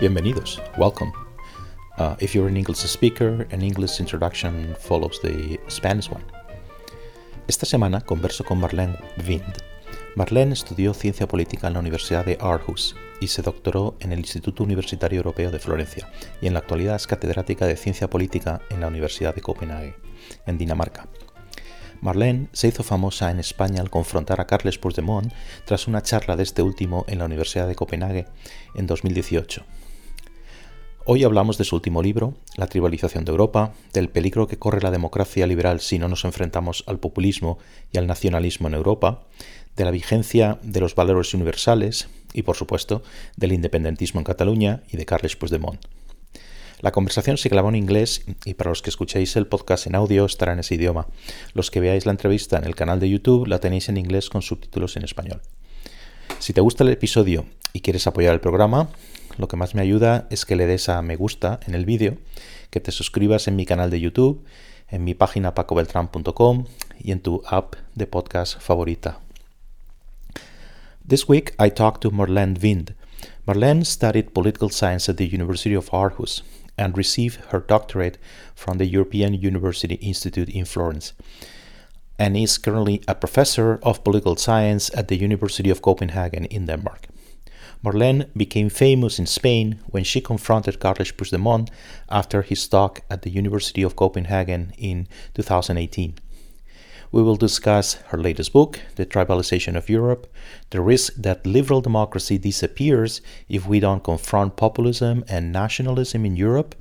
Bienvenidos. Welcome. Uh, if you're an English speaker, an English introduction follows the Spanish one. Esta semana converso con Marlene Wind. Marlene estudió ciencia política en la Universidad de Aarhus y se doctoró en el Instituto Universitario Europeo de Florencia y en la actualidad es catedrática de ciencia política en la Universidad de Copenhague, en Dinamarca. Marlene se hizo famosa en España al confrontar a Carles Puigdemont tras una charla de este último en la Universidad de Copenhague en 2018. Hoy hablamos de su último libro, La tribalización de Europa, del peligro que corre la democracia liberal si no nos enfrentamos al populismo y al nacionalismo en Europa, de la vigencia de los valores universales y, por supuesto, del independentismo en Cataluña y de Carles Puigdemont. La conversación se grabó en inglés y para los que escuchéis el podcast en audio estará en ese idioma. Los que veáis la entrevista en el canal de YouTube la tenéis en inglés con subtítulos en español. Si te gusta el episodio y quieres apoyar el programa, lo que más me ayuda es que le des a me gusta en el vídeo, que te suscribas en mi canal de YouTube, en mi página pacobeltran.com y en tu app de podcast favorita. This week I talked to Marlene Wind. Marlene studied political science at the University of Aarhus and received her doctorate from the European University Institute in Florence and is currently a professor of political science at the University of Copenhagen in Denmark. Marlene became famous in Spain when she confronted Carles Puigdemont after his talk at the University of Copenhagen in 2018. We will discuss her latest book, The Tribalization of Europe, the risk that liberal democracy disappears if we don't confront populism and nationalism in Europe,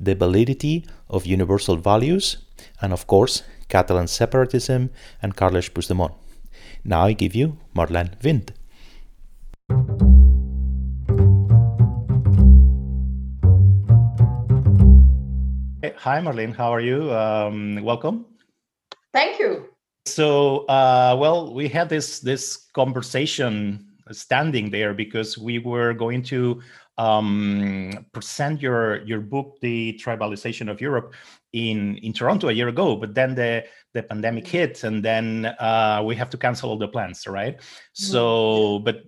the validity of universal values, and of course, Catalan separatism and Carles Puigdemont. Now I give you Marlene Wind. Hi, Marlene. How are you? Um, welcome. Thank you. So, uh, well, we had this this conversation standing there because we were going to um, present your your book, The Tribalization of Europe, in in Toronto a year ago. But then the the pandemic hit, and then uh, we have to cancel all the plans, right? So, but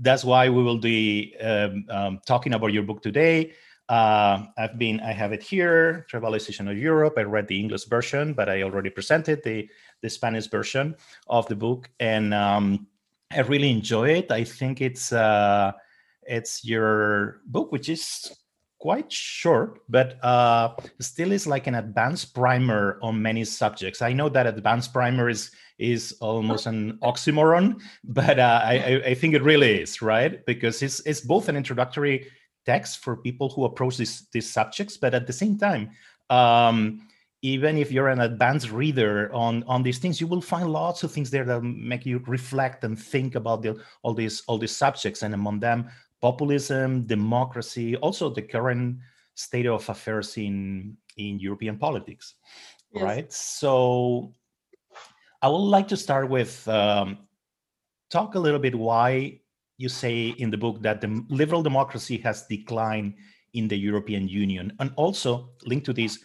that's why we will be um, um, talking about your book today. Uh, I've been, I have it here, Tribalization of Europe. I read the English version, but I already presented the, the Spanish version of the book, and um, I really enjoy it. I think it's uh, it's your book, which is quite short, but uh, still is like an advanced primer on many subjects. I know that advanced primer is is almost an oxymoron, but uh, I, I think it really is right because it's it's both an introductory text for people who approach these these subjects but at the same time um, even if you're an advanced reader on on these things you will find lots of things there that make you reflect and think about the, all these all these subjects and among them populism democracy also the current state of affairs in in european politics yes. right so i would like to start with um, talk a little bit why you say in the book that the liberal democracy has declined in the European Union. And also, linked to this,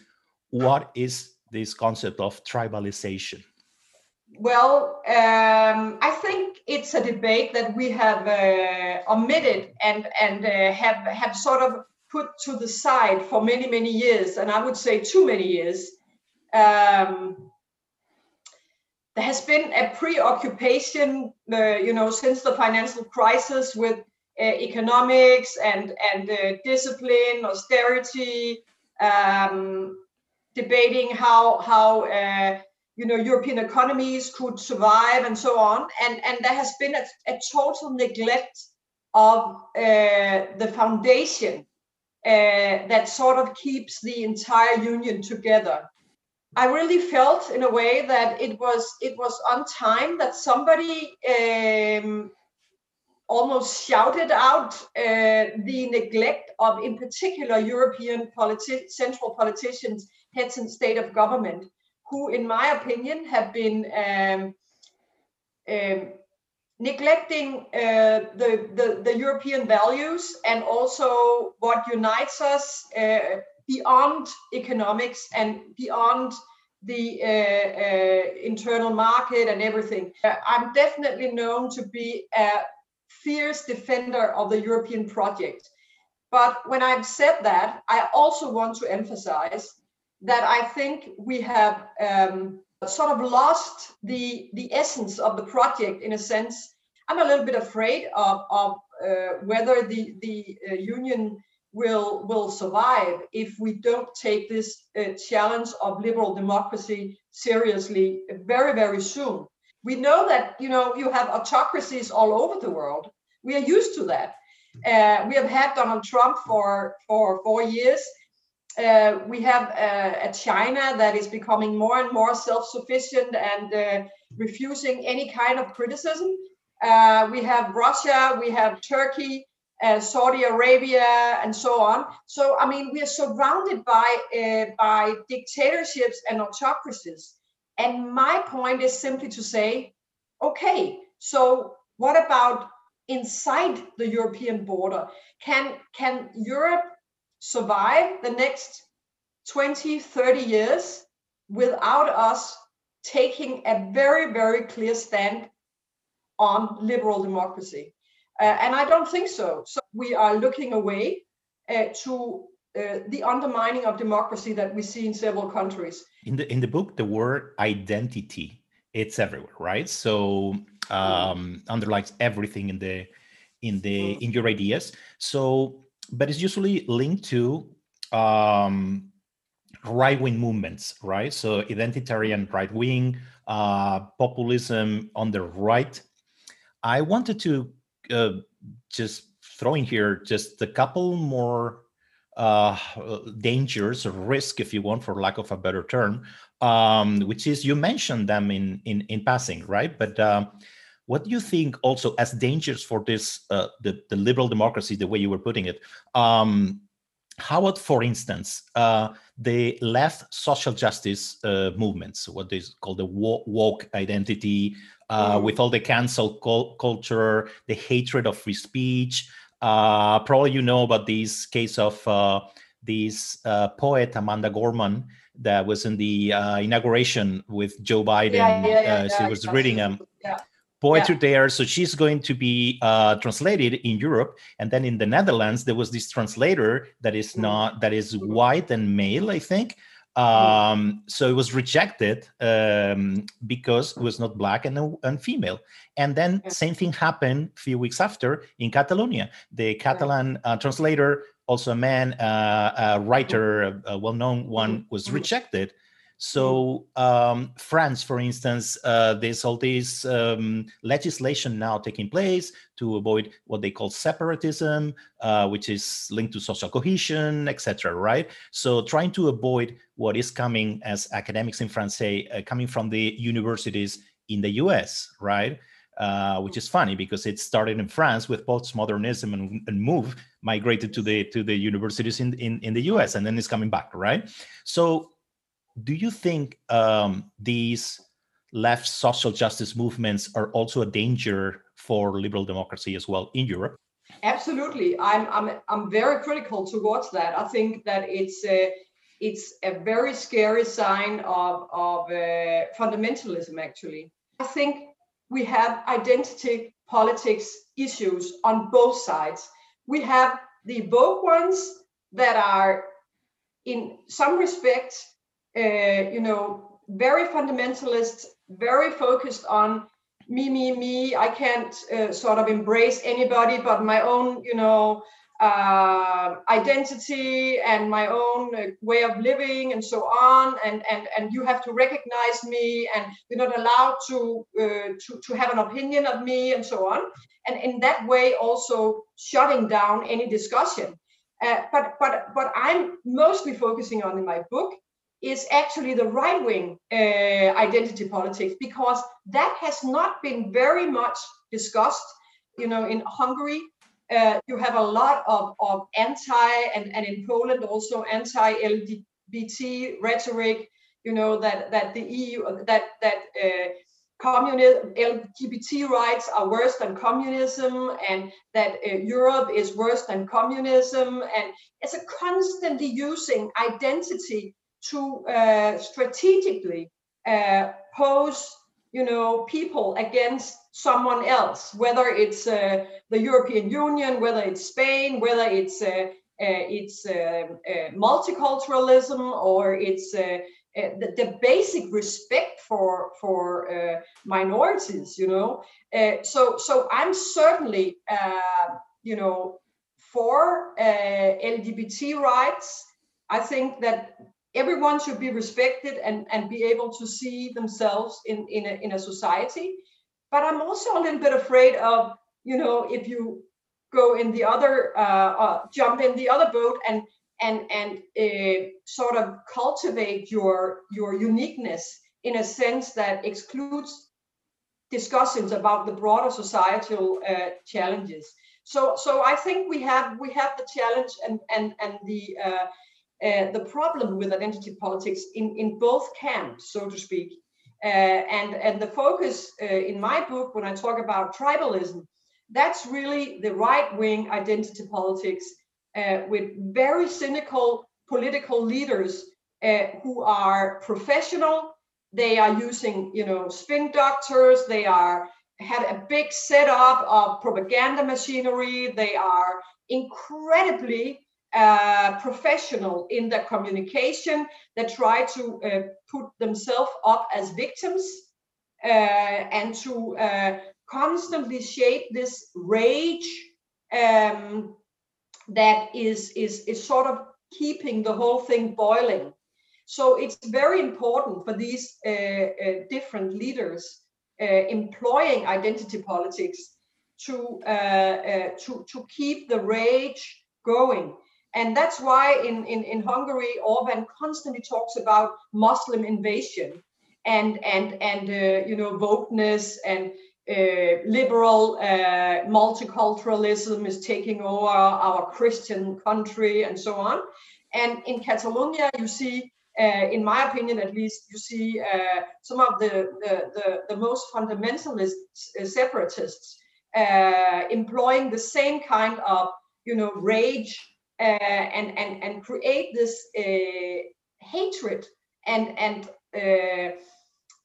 what is this concept of tribalization? Well, um, I think it's a debate that we have uh, omitted and and uh, have have sort of put to the side for many many years, and I would say too many years. Um, there has been a preoccupation, uh, you know, since the financial crisis with uh, economics and and uh, discipline, austerity, um, debating how how uh, you know European economies could survive and so on, and and there has been a, a total neglect of uh, the foundation uh, that sort of keeps the entire union together. I really felt in a way that it was it was on time that somebody um, almost shouted out uh, the neglect of, in particular, European politi- central politicians, heads and state of government, who, in my opinion, have been um, um, neglecting uh, the, the, the European values and also what unites us. Uh, beyond economics and beyond the uh, uh, internal market and everything. Uh, I'm definitely known to be a fierce defender of the European project. But when I've said that, I also want to emphasize that I think we have um, sort of lost the the essence of the project in a sense. I'm a little bit afraid of, of uh, whether the the uh, union will will survive if we don't take this uh, challenge of liberal democracy seriously very very soon. We know that you know you have autocracies all over the world. We are used to that. Uh, we have had Donald Trump for for four years uh, we have uh, a China that is becoming more and more self-sufficient and uh, refusing any kind of criticism. Uh, we have Russia, we have Turkey, uh, Saudi Arabia, and so on. So, I mean, we are surrounded by uh, by dictatorships and autocracies. And my point is simply to say, okay, so what about inside the European border? Can can Europe survive the next 20, 30 years without us taking a very, very clear stand on liberal democracy. Uh, and I don't think so. So we are looking away uh, to uh, the undermining of democracy that we see in several countries. In the in the book, the word identity it's everywhere, right? So um, underlines everything in the in the in your ideas. So but it's usually linked to um, right wing movements, right? So identitarian right wing, uh, populism on the right. I wanted to uh, just throwing here just a couple more uh, dangers or risk, if you want, for lack of a better term, um, which is you mentioned them in in, in passing, right? But uh, what do you think also as dangers for this uh, the, the liberal democracy the way you were putting it um, how about for instance uh, the left social justice uh, movements what is called the woke identity uh, mm. with all the cancel culture the hatred of free speech uh, probably you know about this case of uh, this poet amanda gorman that was in the inauguration with joe biden yeah, yeah, yeah, she was reading um, poetry there. So she's going to be uh, translated in Europe, and then in the Netherlands there was this translator that is mm. not that is white and male, I think. Um, so it was rejected um, because it was not black and, and female. And then same thing happened a few weeks after in Catalonia. The Catalan uh, translator, also a man, uh, a writer, a well-known one, was mm-hmm. rejected so um, France, for instance, uh, there's all this um, legislation now taking place to avoid what they call separatism, uh, which is linked to social cohesion, etc. Right? So trying to avoid what is coming as academics in France say, uh, coming from the universities in the U.S. Right? Uh, which is funny because it started in France with postmodernism and, and move migrated to the to the universities in, in in the U.S. and then it's coming back, right? So do you think um, these left social justice movements are also a danger for liberal democracy as well in Europe? Absolutely, I'm I'm I'm very critical towards that. I think that it's a it's a very scary sign of of uh, fundamentalism. Actually, I think we have identity politics issues on both sides. We have the woke ones that are, in some respects, uh, you know, very fundamentalist, very focused on me, me, me. I can't uh, sort of embrace anybody but my own, you know, uh, identity and my own uh, way of living and so on. And, and, and you have to recognize me and you're not allowed to, uh, to, to have an opinion of me and so on. And in that way, also shutting down any discussion. Uh, but but but I'm mostly focusing on in my book is actually the right wing uh, identity politics because that has not been very much discussed. You know, in Hungary, uh, you have a lot of, of anti and, and in Poland also anti LGBT rhetoric. You know that that the EU that that uh, communism LGBT rights are worse than communism, and that uh, Europe is worse than communism, and it's a constantly using identity to uh, strategically uh, pose you know people against someone else, whether it's uh, the European Union, whether it's Spain, whether it's uh, uh, it's um, uh, multiculturalism or it's the, the, basic respect for for minorities. You know, so so I'm certainly you know for LGBT rights. I think that everyone should be respected and, and be able to see themselves in, in, a, in a society. But I'm also a little bit afraid of, you know, if you go in the other, uh, uh, jump in the other boat and and and uh, sort of cultivate your your uniqueness in a sense that excludes discussions about the broader societal uh, challenges. So so I think we have we have the challenge and and and the uh, uh, the problem with identity politics in, in both camps, so to speak. Uh, and, and the focus uh, in my book, when I talk about tribalism, that's really the right wing identity politics uh, with very cynical political leaders uh, who are professional. They are using, you know, spin doctors. They are had a big setup of propaganda machinery. They are incredibly uh, professional in their communication that try to uh, put themselves up as victims uh, and to uh, constantly shape this rage um, that is, is, is sort of keeping the whole thing boiling. So it's very important for these uh, different leaders employing identity politics to, to, to keep the rage going and that's why in, in, in Hungary, Orban constantly talks about Muslim invasion and, and, and uh, you know, wokeness and uh, liberal uh, multiculturalism is taking over our Christian country and so on. And in Catalonia, you see, uh, in my opinion at least, you see uh, some of the, the, the, the most fundamentalist uh, separatists employing the same kind of, you know, rage uh, and and and create this uh, hatred and and uh,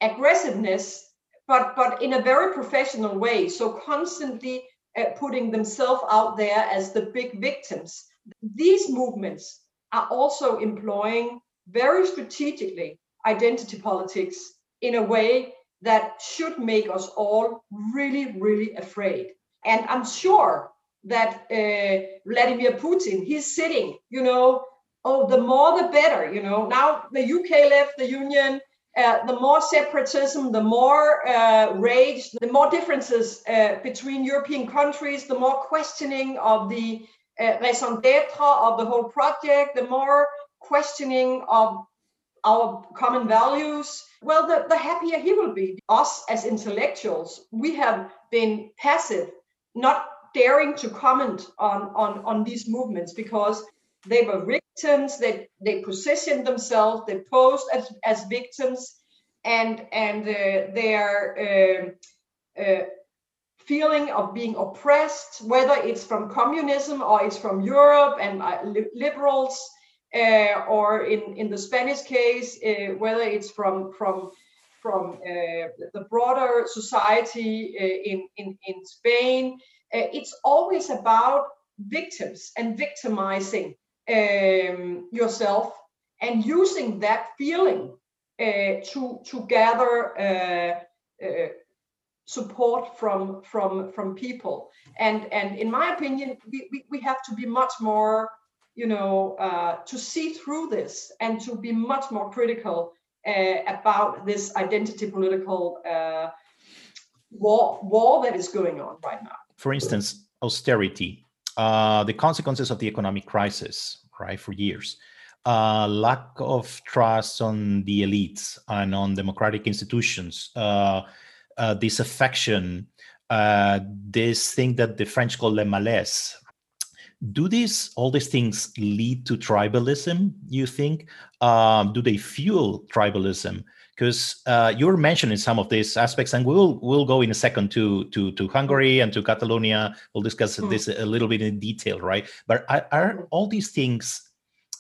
aggressiveness, but but in a very professional way. So constantly putting themselves out there as the big victims. These movements are also employing very strategically identity politics in a way that should make us all really, really afraid. And I'm sure that uh, Vladimir Putin, he's sitting, you know, oh, the more the better, you know. Now the UK left the Union, uh, the more separatism, the more uh, rage, the more differences uh, between European countries, the more questioning of the uh, raison d'etre of the whole project, the more questioning of our common values, well, the, the happier he will be. Us as intellectuals, we have been passive, not daring to comment on, on, on these movements because they were victims, they, they positioned themselves, they posed as, as victims, and, and uh, their uh, uh, feeling of being oppressed, whether it's from communism or it's from Europe and uh, liberals, uh, or in, in the Spanish case, uh, whether it's from, from from uh, the broader society uh, in, in, in Spain. Uh, it's always about victims and victimizing um, yourself and using that feeling uh, to to gather uh, uh, support from from from people. And and in my opinion we, we, we have to be much more you know uh, to see through this and to be much more critical uh, about this identity political war war that is going on right now for instance, austerity, uh, the consequences of the economic crisis, right, for years, uh, lack of trust on the elites and on democratic institutions, uh, uh disaffection, uh, this thing that the French call le malaise. Do these all these things lead to tribalism? You think? Um, do they fuel tribalism? Because uh, you were mentioning some of these aspects, and we'll we'll go in a second to to to Hungary and to Catalonia. We'll discuss mm. this a little bit in detail, right? But are, are, all these things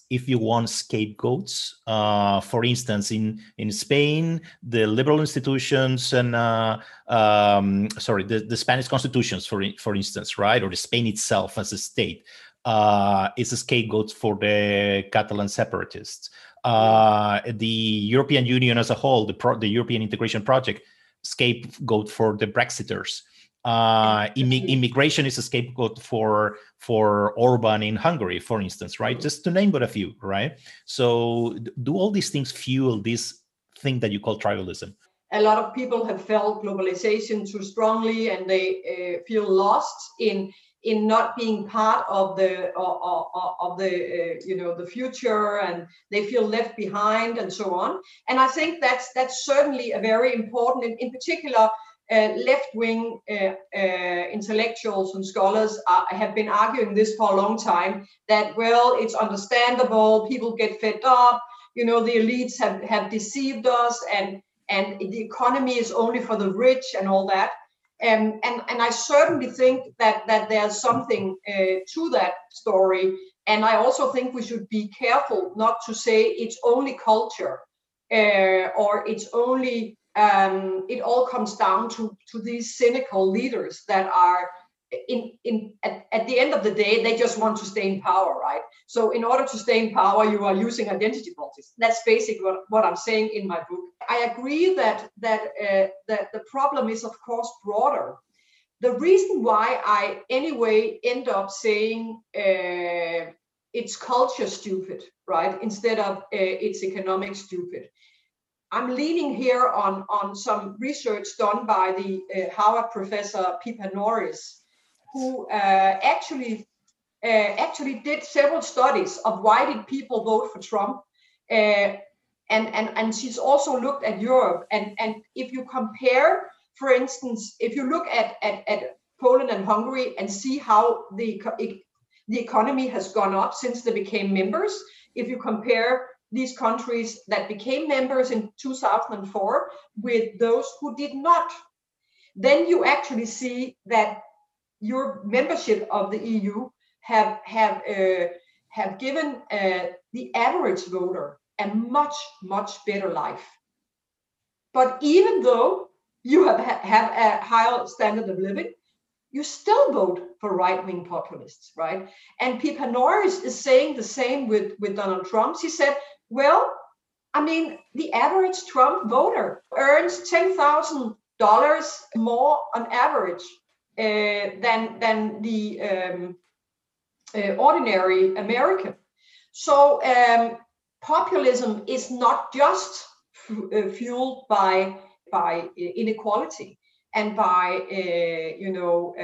if you want scapegoats. Uh, for instance, in in Spain, the liberal institutions and uh, um, sorry, the, the Spanish constitutions, for for instance, right, or the Spain itself as a state, uh, is a scapegoat for the Catalan separatists. Uh, the European Union as a whole, the pro- the European integration project, scapegoat for the Brexiters uh, Im- immigration is a scapegoat for for Orban in Hungary, for instance, right? Just to name but a few, right? So, do all these things fuel this thing that you call tribalism? A lot of people have felt globalization too strongly, and they uh, feel lost in in not being part of the of, of the uh, you know the future and they feel left behind and so on. And i think that's that's certainly a very important in, in particular uh, left-wing uh, uh, intellectuals and scholars are, have been arguing this for a long time that well it's understandable people get fed up you know the elites have, have deceived us and and the economy is only for the rich and all that um, and and I certainly think that that there's something uh, to that story. And I also think we should be careful not to say it's only culture uh, or it's only um, it all comes down to to these cynical leaders that are in in at, at the end of the day they just want to stay in power right? So in order to stay in power you are using identity politics. That's basically what, what i'm saying in my book. I agree that that uh, that the problem is of course broader. The reason why i anyway end up saying uh, it's culture stupid right? Instead of uh, it's economic stupid. I'm leaning here on, on some research done by the uh, Harvard professor Pippa Norris, who uh, actually uh, actually did several studies of why did people vote for Trump. Uh, and, and, and she's also looked at Europe. And, and if you compare, for instance, if you look at, at, at Poland and Hungary and see how the, the economy has gone up since they became members, if you compare these countries that became members in 2004 with those who did not, then you actually see that your membership of the EU have have uh, have given uh, the average voter a much much better life. But even though you have have a higher standard of living, you still vote for right-wing populists, right? And Pippa Norris is saying the same with, with Donald Trump. She said well, I mean, the average Trump voter earns ten thousand dollars more on average than than the um, uh, ordinary American. So um, populism is not just uh, fueled by by inequality and by you know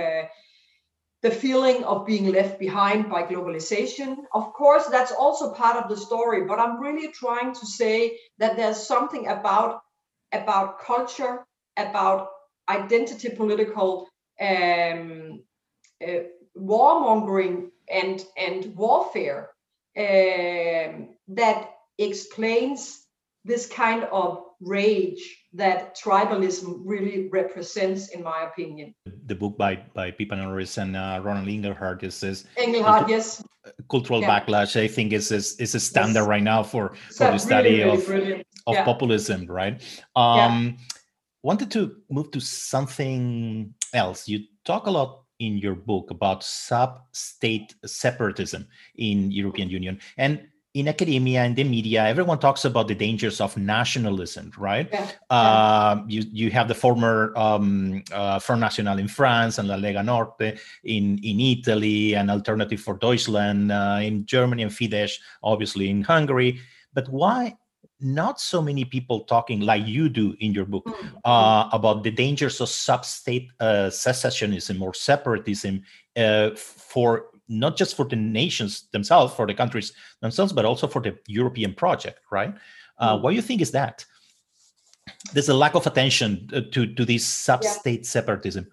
the feeling of being left behind by globalization. Of course, that's also part of the story, but I'm really trying to say that there's something about about culture, about identity political um, uh, warmongering and and warfare um, that explains this kind of rage that tribalism really represents, in my opinion. The book by by Pippa Norris and uh, Roland Inglehart is this Inglehart, yes. Cultural yeah. backlash, I think, is is, is a standard yes. right now for for the study really, really of of yeah. populism, right? Um, yeah. Wanted to move to something else. You talk a lot in your book about sub-state separatism in European Union, and in academia and the media, everyone talks about the dangers of nationalism, right? Yeah. Uh, you you have the former um, uh, Front National in France and La Lega Norte in in Italy, and Alternative for Deutschland uh, in Germany, and Fidesz obviously in Hungary. But why not so many people talking like you do in your book mm-hmm. uh, about the dangers of sub-state uh, secessionism or separatism uh, for not just for the nations themselves, for the countries themselves, but also for the European project, right? Uh, mm. What do you think is that? There's a lack of attention uh, to to this sub-state yeah. separatism.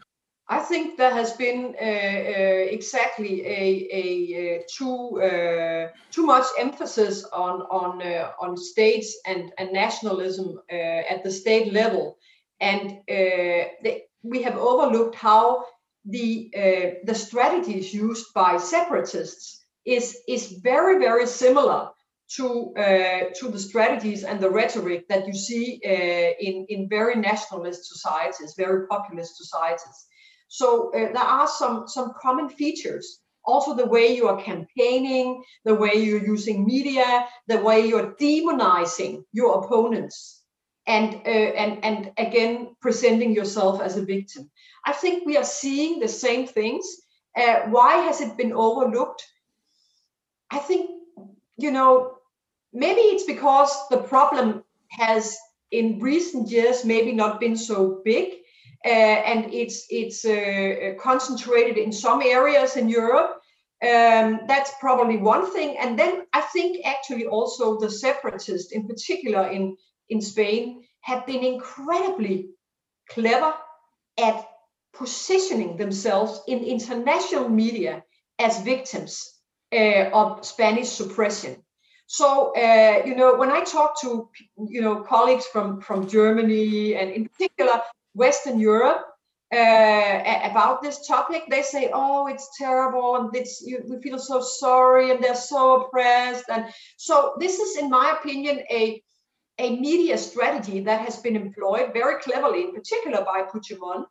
I think there has been uh, uh, exactly a, a, a uh, too uh, too much emphasis on on uh, on states and, and nationalism uh, at the state level, and they, we have overlooked how the the strategies used by separatists is is very very similar to to the strategies and the rhetoric that you see in in very nationalist societies, very populist societies. So uh, there are some some common features. Also, the way you are campaigning, the way you're using media, the way you're demonizing your opponents, and uh, and and again presenting yourself as a victim. I think we are seeing the same things. Uh, why has it been overlooked? I think you know maybe it's because the problem has in recent years maybe not been so big and it's it's uh, concentrated in some areas in Europe. Um, that's probably one thing, and then I think actually also the separatists, in particular in in Spain, have been incredibly clever at positioning themselves in international media as victims uh, of Spanish suppression. So, uh, you know, when I talk to, you know, colleagues from, from Germany and in particular Western Europe uh, about this topic, they say, oh, it's terrible and it's, you, we feel so sorry and they're so oppressed. And so this is, in my opinion, a, a media strategy that has been employed very cleverly, in particular by Puigdemont,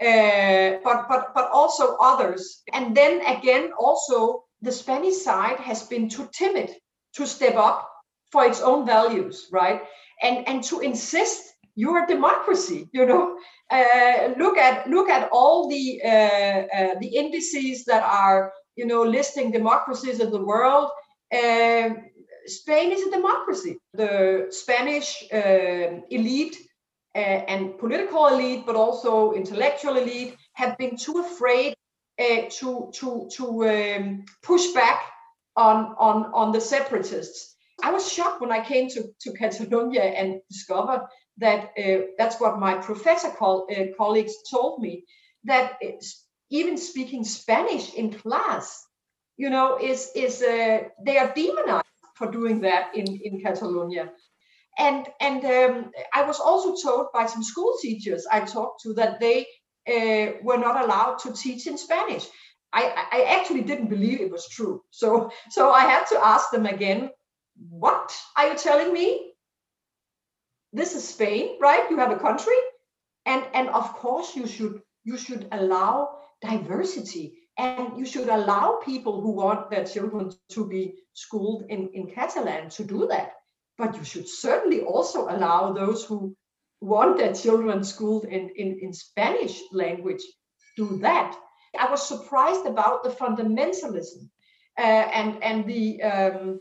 uh, but, but, but also others. And then again, also the Spanish side has been too timid to step up for its own values, right? And and to insist you're a democracy, you know. Uh, look at look at all the uh, uh, the indices that are you know listing democracies in the world. Uh, Spain is a democracy. The Spanish uh, elite uh, and political elite, but also intellectual elite, have been too afraid to to to um, push back on, on, on the separatists. I was shocked when I came to, to Catalonia and discovered that uh, that's what my professor call, uh, colleagues told me that even speaking Spanish in class, you know, is is uh, they are demonized for doing that in in Catalonia. And and um, I was also told by some school teachers I talked to that they uh, were not allowed to teach in Spanish. I, I actually didn't believe it was true. So so I had to ask them again, what are you telling me? This is Spain, right? You have a country. And and of course you should you should allow diversity and you should allow people who want their children to be schooled in, in Catalan to do that. But you should certainly also allow those who want their children schooled in, in, in Spanish language do that I was surprised about the fundamentalism uh, and and the um,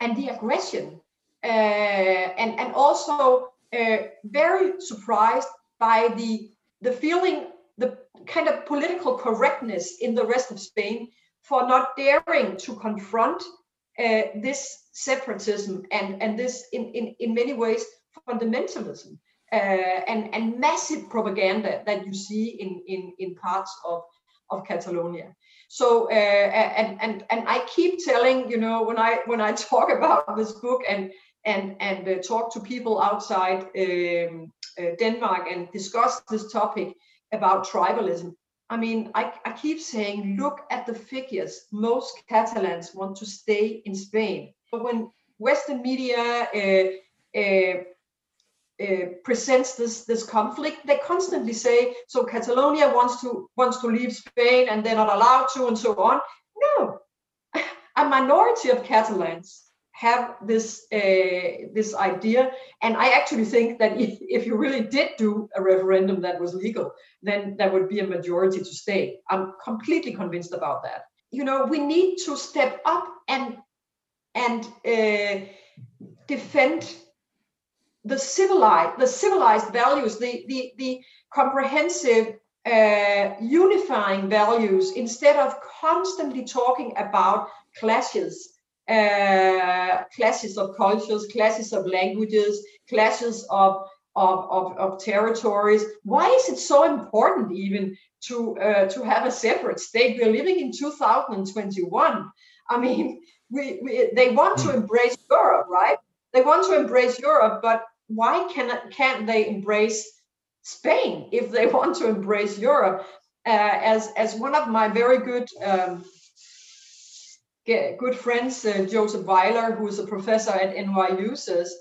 and the aggression, uh, and and also uh, very surprised by the the feeling the kind of political correctness in the rest of Spain for not daring to confront uh, this separatism and and this in in in many ways fundamentalism uh, and and massive propaganda that you see in in in parts of of Catalonia. So uh, and and and I keep telling you know when I when I talk about this book and and and uh, talk to people outside um, uh, Denmark and discuss this topic about tribalism. I mean, I, I keep saying, look at the figures. Most Catalans want to stay in Spain. But when Western media uh, uh, uh, presents this this conflict they constantly say so catalonia wants to wants to leave spain and they're not allowed to and so on no a minority of catalans have this uh, this idea. And i actually think that if, if you really did do a referendum that was legal then there would be a majority to stay. I'm completely convinced about that. You know we need to step up and and uh, defend the civilized the civilized values the the, the comprehensive uh, unifying values instead of constantly talking about clashes uh, clashes of cultures clashes of languages clashes of of, of, of territories why is it so important even to uh, to have a separate state we're living in 2021 i mean we, we they want to hmm. embrace europe right they want to embrace europe but why can, can't they embrace Spain if they want to embrace Europe? Uh, as, as one of my very good um, good friends, uh, Joseph Weiler, who is a professor at NYU, says,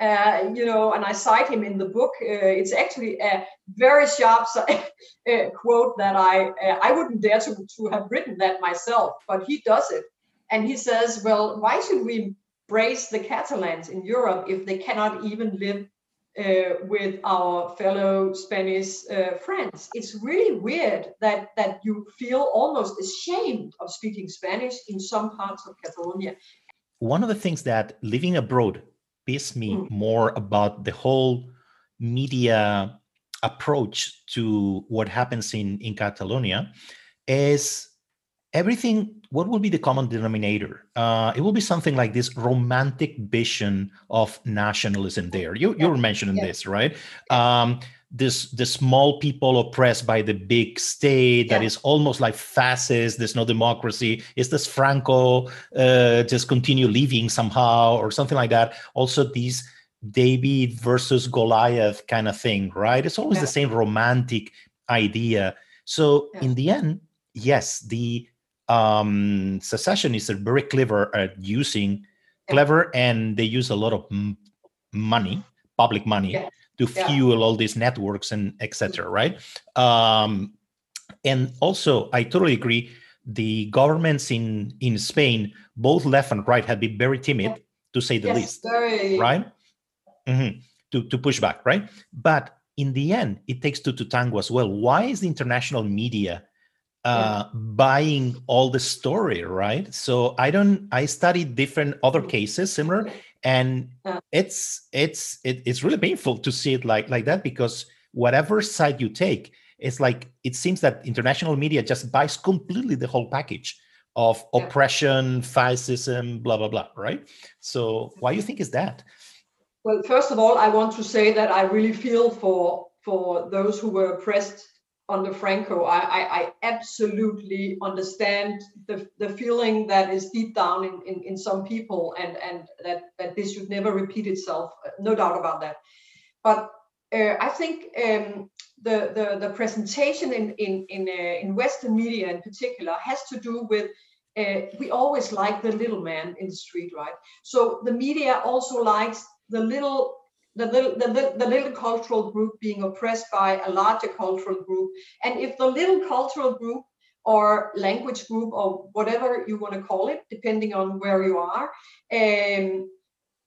uh, you know, and I cite him in the book. Uh, it's actually a very sharp uh, quote that I uh, I wouldn't dare to, to have written that myself, but he does it. And he says, well, why should we brace the Catalans in Europe if they cannot even live uh, with our fellow Spanish uh, friends. It's really weird that that you feel almost ashamed of speaking Spanish in some parts of Catalonia. One of the things that living abroad pissed me mm. more about the whole media approach to what happens in in Catalonia is everything what will be the common denominator? Uh, it will be something like this romantic vision of nationalism there. You, you were mentioning yeah. this right? Um, this the small people oppressed by the big state yeah. that is almost like fascist there's no democracy. Is this franco uh, just continue living somehow or something like that? Also these david versus goliath kind of thing right? It's always yeah. the same romantic idea. So in the end yes the um, secessionists are very clever at using clever and they use a lot of money public money yeah. to fuel yeah. all these networks and etc mm-hmm. right um, and also i totally agree the governments in in spain both left and right have been very timid to say the yes, least very... right mm-hmm. to, to push back right but in the end it takes two to tango as well why is the international media uh, yeah. buying all the story, right? So I don't. I studied different other cases similar, and yeah. it's it's it, it's really painful to see it like like that because whatever side you take, it's like it seems that international media just buys completely the whole package of yeah. oppression, fascism, blah blah blah, right? So why do you think is that? Well, first of all, I want to say that I really feel for for those who were oppressed under Franco, I, I, I, absolutely understand the, the feeling that is deep down in, in, in some people and, and that, that this should never repeat itself. No doubt about that. But uh, I think um, the, the, the presentation in, in, in, uh, in Western media in particular has to do with uh, we always like the little man in the street, right? So the media also likes the little the little, the, the little cultural group being oppressed by a larger cultural group. And if the little cultural group or language group or whatever you want to call it, depending on where you are, um,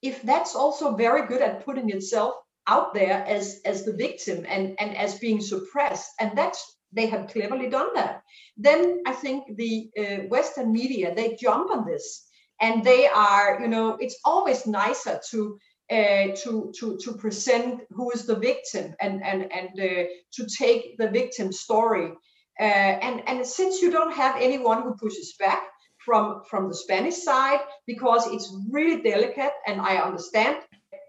if that's also very good at putting itself out there as as the victim and and as being suppressed, and that's they have cleverly done that. Then I think the uh, Western media they jump on this and they are, you know, it's always nicer to uh, to, to, to present who is the victim and, and, and uh, to take the victim story. Uh, and, and since you don't have anyone who pushes back from, from the Spanish side, because it's really delicate and I understand,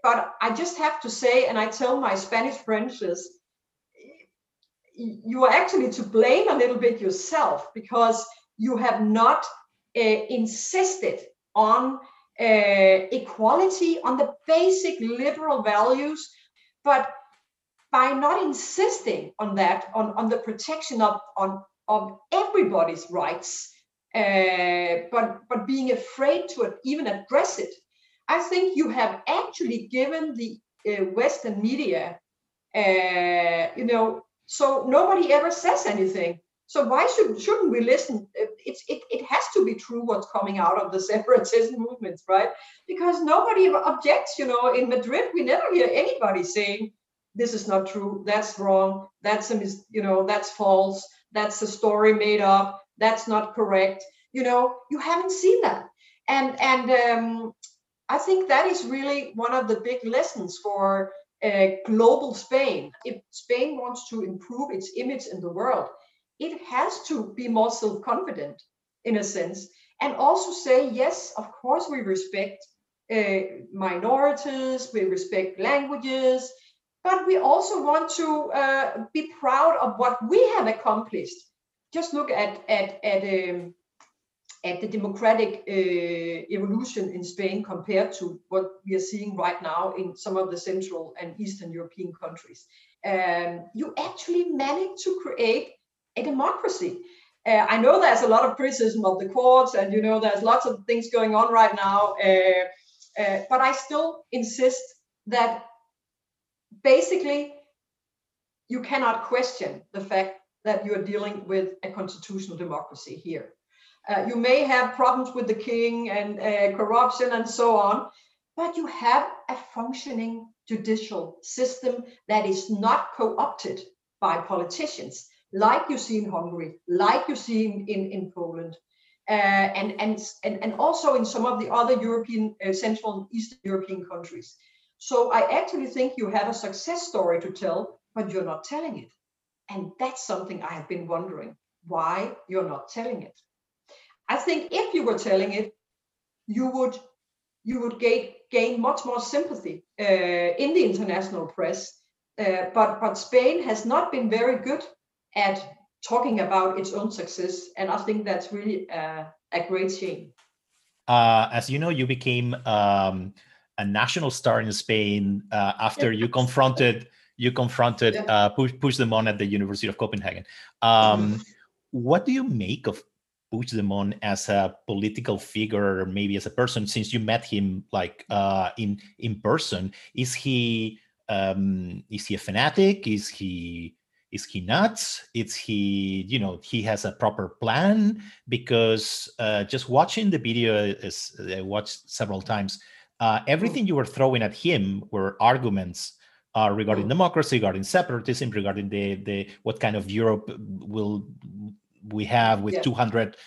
but I just have to say, and I tell my Spanish friends this, you are actually to blame a little bit yourself because you have not uh, insisted on uh, equality, on the basic liberal values, but by not insisting on that, on, on the protection of, on, of everybody's rights, uh, but, but being afraid to even address it, I think you have actually given the uh, Western media, uh, you know, so nobody ever says anything. So why should shouldn't we listen? It's it, it has to be true what's coming out of the separatist movements, right? Because nobody objects. You know, in Madrid we never hear anybody saying this is not true, that's wrong, that's a mis- you know that's false, that's a story made up, that's not correct. You know, you haven't seen that, and and um, I think that is really one of the big lessons for uh, global Spain. If Spain wants to improve its image in the world, it has to be more self-confident in a sense and also say yes of course we respect uh, minorities we respect languages but we also want to uh, be proud of what we have accomplished just look at at at, um, at the democratic uh, evolution in Spain compared to what we are seeing right now in some of the central and eastern European countries. Um, you actually managed to create a democracy. uh, I know there's a lot of criticism of the courts, and you know there's lots of things going on right now. Uh, uh, but I still insist that basically you cannot question the fact that you are dealing with a constitutional democracy here. Uh, you may have problems with the king and uh, corruption and so on, but you have a functioning judicial system that is not co-opted by politicians, like you see in Hungary, like you see in, in, in Poland, uh, and, and, and, and also in some of the other European, uh, Central and Eastern European countries. So I actually think you have a success story to tell, but you're not telling it. And that's something I have been wondering why you're not telling it. I think if you were telling it, you would you would gain gain much more sympathy uh, in the international press. Uh, but but Spain has not been very good at talking about its own success, and I think that's really uh, a great shame. Uh, as you know, you became um, a national star in Spain uh, after you confronted you confronted yeah. uh, Puigdemont at the University of Copenhagen. Um, mm-hmm. What do you make of Push Puigdemont as a political figure, or maybe as a person, since you met him like uh, in in person? Is he um, is he a fanatic? Is he is he nuts? Is he you know he has a proper plan? Because uh, just watching the video is I watched several times. Uh, everything you were throwing at him were arguments uh, regarding democracy, regarding separatism, regarding the the what kind of Europe will we have with yeah. 200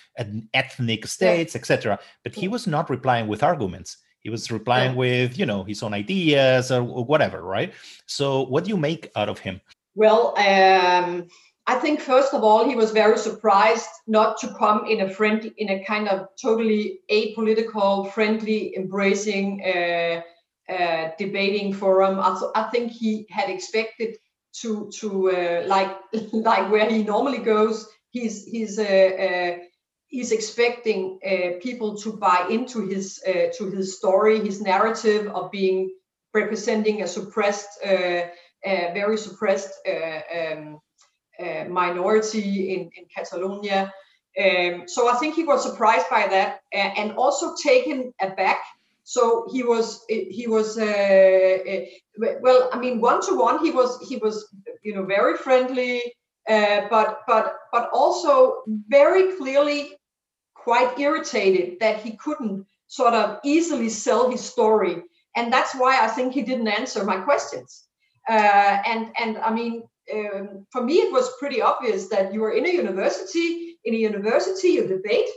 ethnic states, yeah. etc. But he was not replying with arguments. He was replying yeah. with you know his own ideas or, or, whatever, right? So what do you make out of him? Well, um, I think first of all he was very surprised not to come in a friendly, in a kind of totally apolitical, friendly, embracing. Uh, uh, debating forum. I, th- I think he had expected to to uh, like like where he normally goes. He's he's uh, uh he's expecting uh, people to buy into his to his story, his narrative of being representing a suppressed, very suppressed um, minority in in Catalonia. Um, so I think he was surprised by that and also taken aback. So he was he was uh, uh, well i mean one to one he was he was you know very friendly uh, but but but also very clearly quite irritated that he couldn't sort of easily sell his story. And that's why i think he didn't answer my questions uh, and and i mean um, for me it was pretty obvious that you are in a university in a university you debate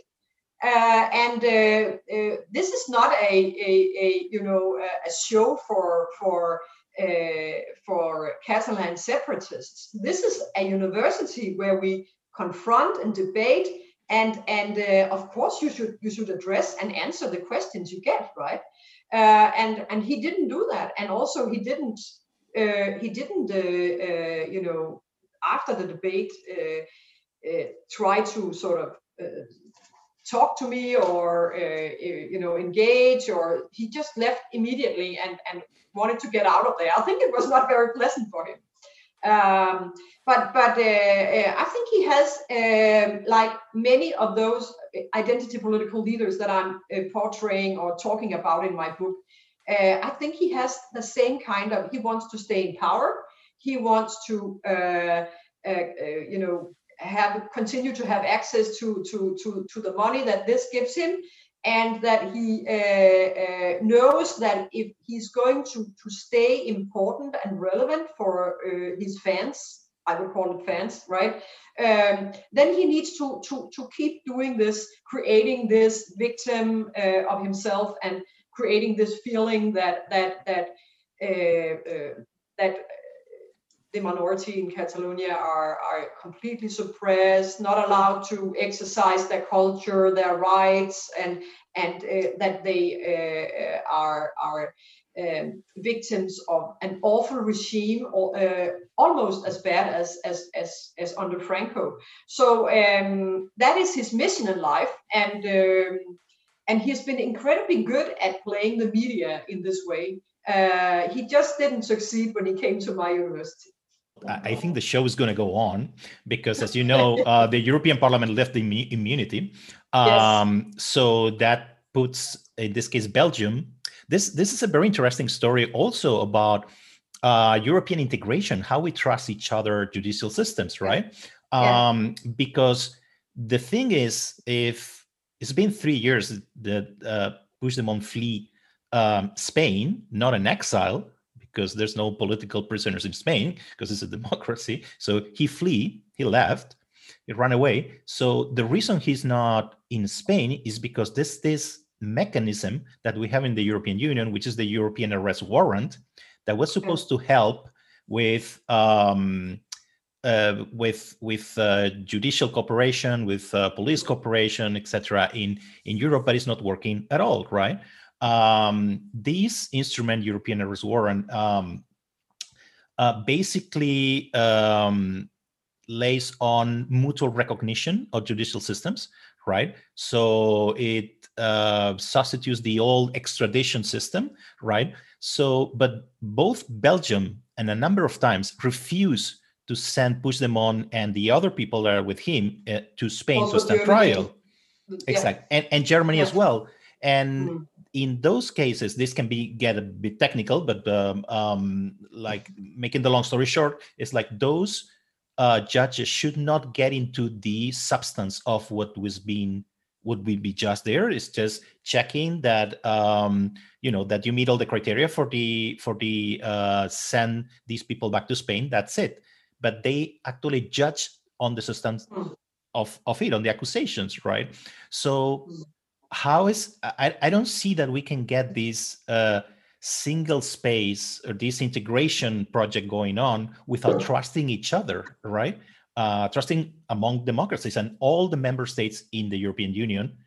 uh, and uh, uh, this is not a, a, a, you know a show for for uh, for Catalan separatists. This is a university where we confront and debate, and and uh, of course you should you should address and answer the questions you get, right? And and he didn't do that, and also he didn't he didn't you know after the debate try to sort of talk to me or uh, you know engage or he just left immediately and and wanted to get out of there. I think it was not very pleasant for him. Um, but but uh, uh, i think he has um, like many of those identity political leaders that i'm uh, portraying or talking about in my book uh, i think he has the same kind of he wants to stay in power. He wants to uh, you know have continue to have access to to to to the money that this gives him and that he uh, uh, knows that if he's going to to stay important and relevant for uh, his fans i would call it fans right? Um, then he needs to to to keep doing this creating this victim uh, of himself and creating this feeling that that that uh, uh, that the minority in Catalonia are, are completely suppressed, not allowed to exercise their culture, their rights, and and uh, that they uh, are are um, victims of an awful regime, uh, almost as bad as as as, as under Franco. So um, that is his mission in life, and um, and he's been incredibly good at playing the media in this way. Uh, he just didn't succeed when he came to my university. I think the show is going to go on because, as you know, uh, the European Parliament left the immu- immunity. Um, yes. So that puts, in this case, Belgium. This this is a very interesting story, also about uh, European integration, how we trust each other judicial systems, right? Yeah. Um, because the thing is, if it's been three years that uh, Puigdemont flee um, Spain, not an exile, because there's no political prisoners in Spain because it's a democracy. So he flee, he left, he ran away. So the reason he's not in Spain is because this this mechanism that we have in the European Union, which is the European arrest warrant, that was supposed to help with um, uh, with with uh, judicial cooperation, with uh, police cooperation, etc. in in Europe, but it's not working at all, right? um, this instrument, European arrest warrant, um, uh, basically um, lays on mutual recognition of judicial systems, right? So it uh, substitutes the old extradition system, right? So, but both Belgium and a number of times refuse to send Puigdemont and the other people that are with him uh, to Spain also to stand trial. Yeah. Exactly, and, and Germany yeah. as well. And mm in those cases, this can be get a bit technical, but um, um, like making the long story short, it's like those uh, judges should not get into the substance of what was being would be, be just there. It's just checking that um, you know that you meet all the criteria for the for the uh, send these people back to Spain. That's it. But they actually judge on the substance hmm. of of it on the accusations, right? So hmm how is I, I don't see that we can get this uh, single space or this integration project going on without trusting each other, right? Uh, trusting among democracies and all the member states in the European Union,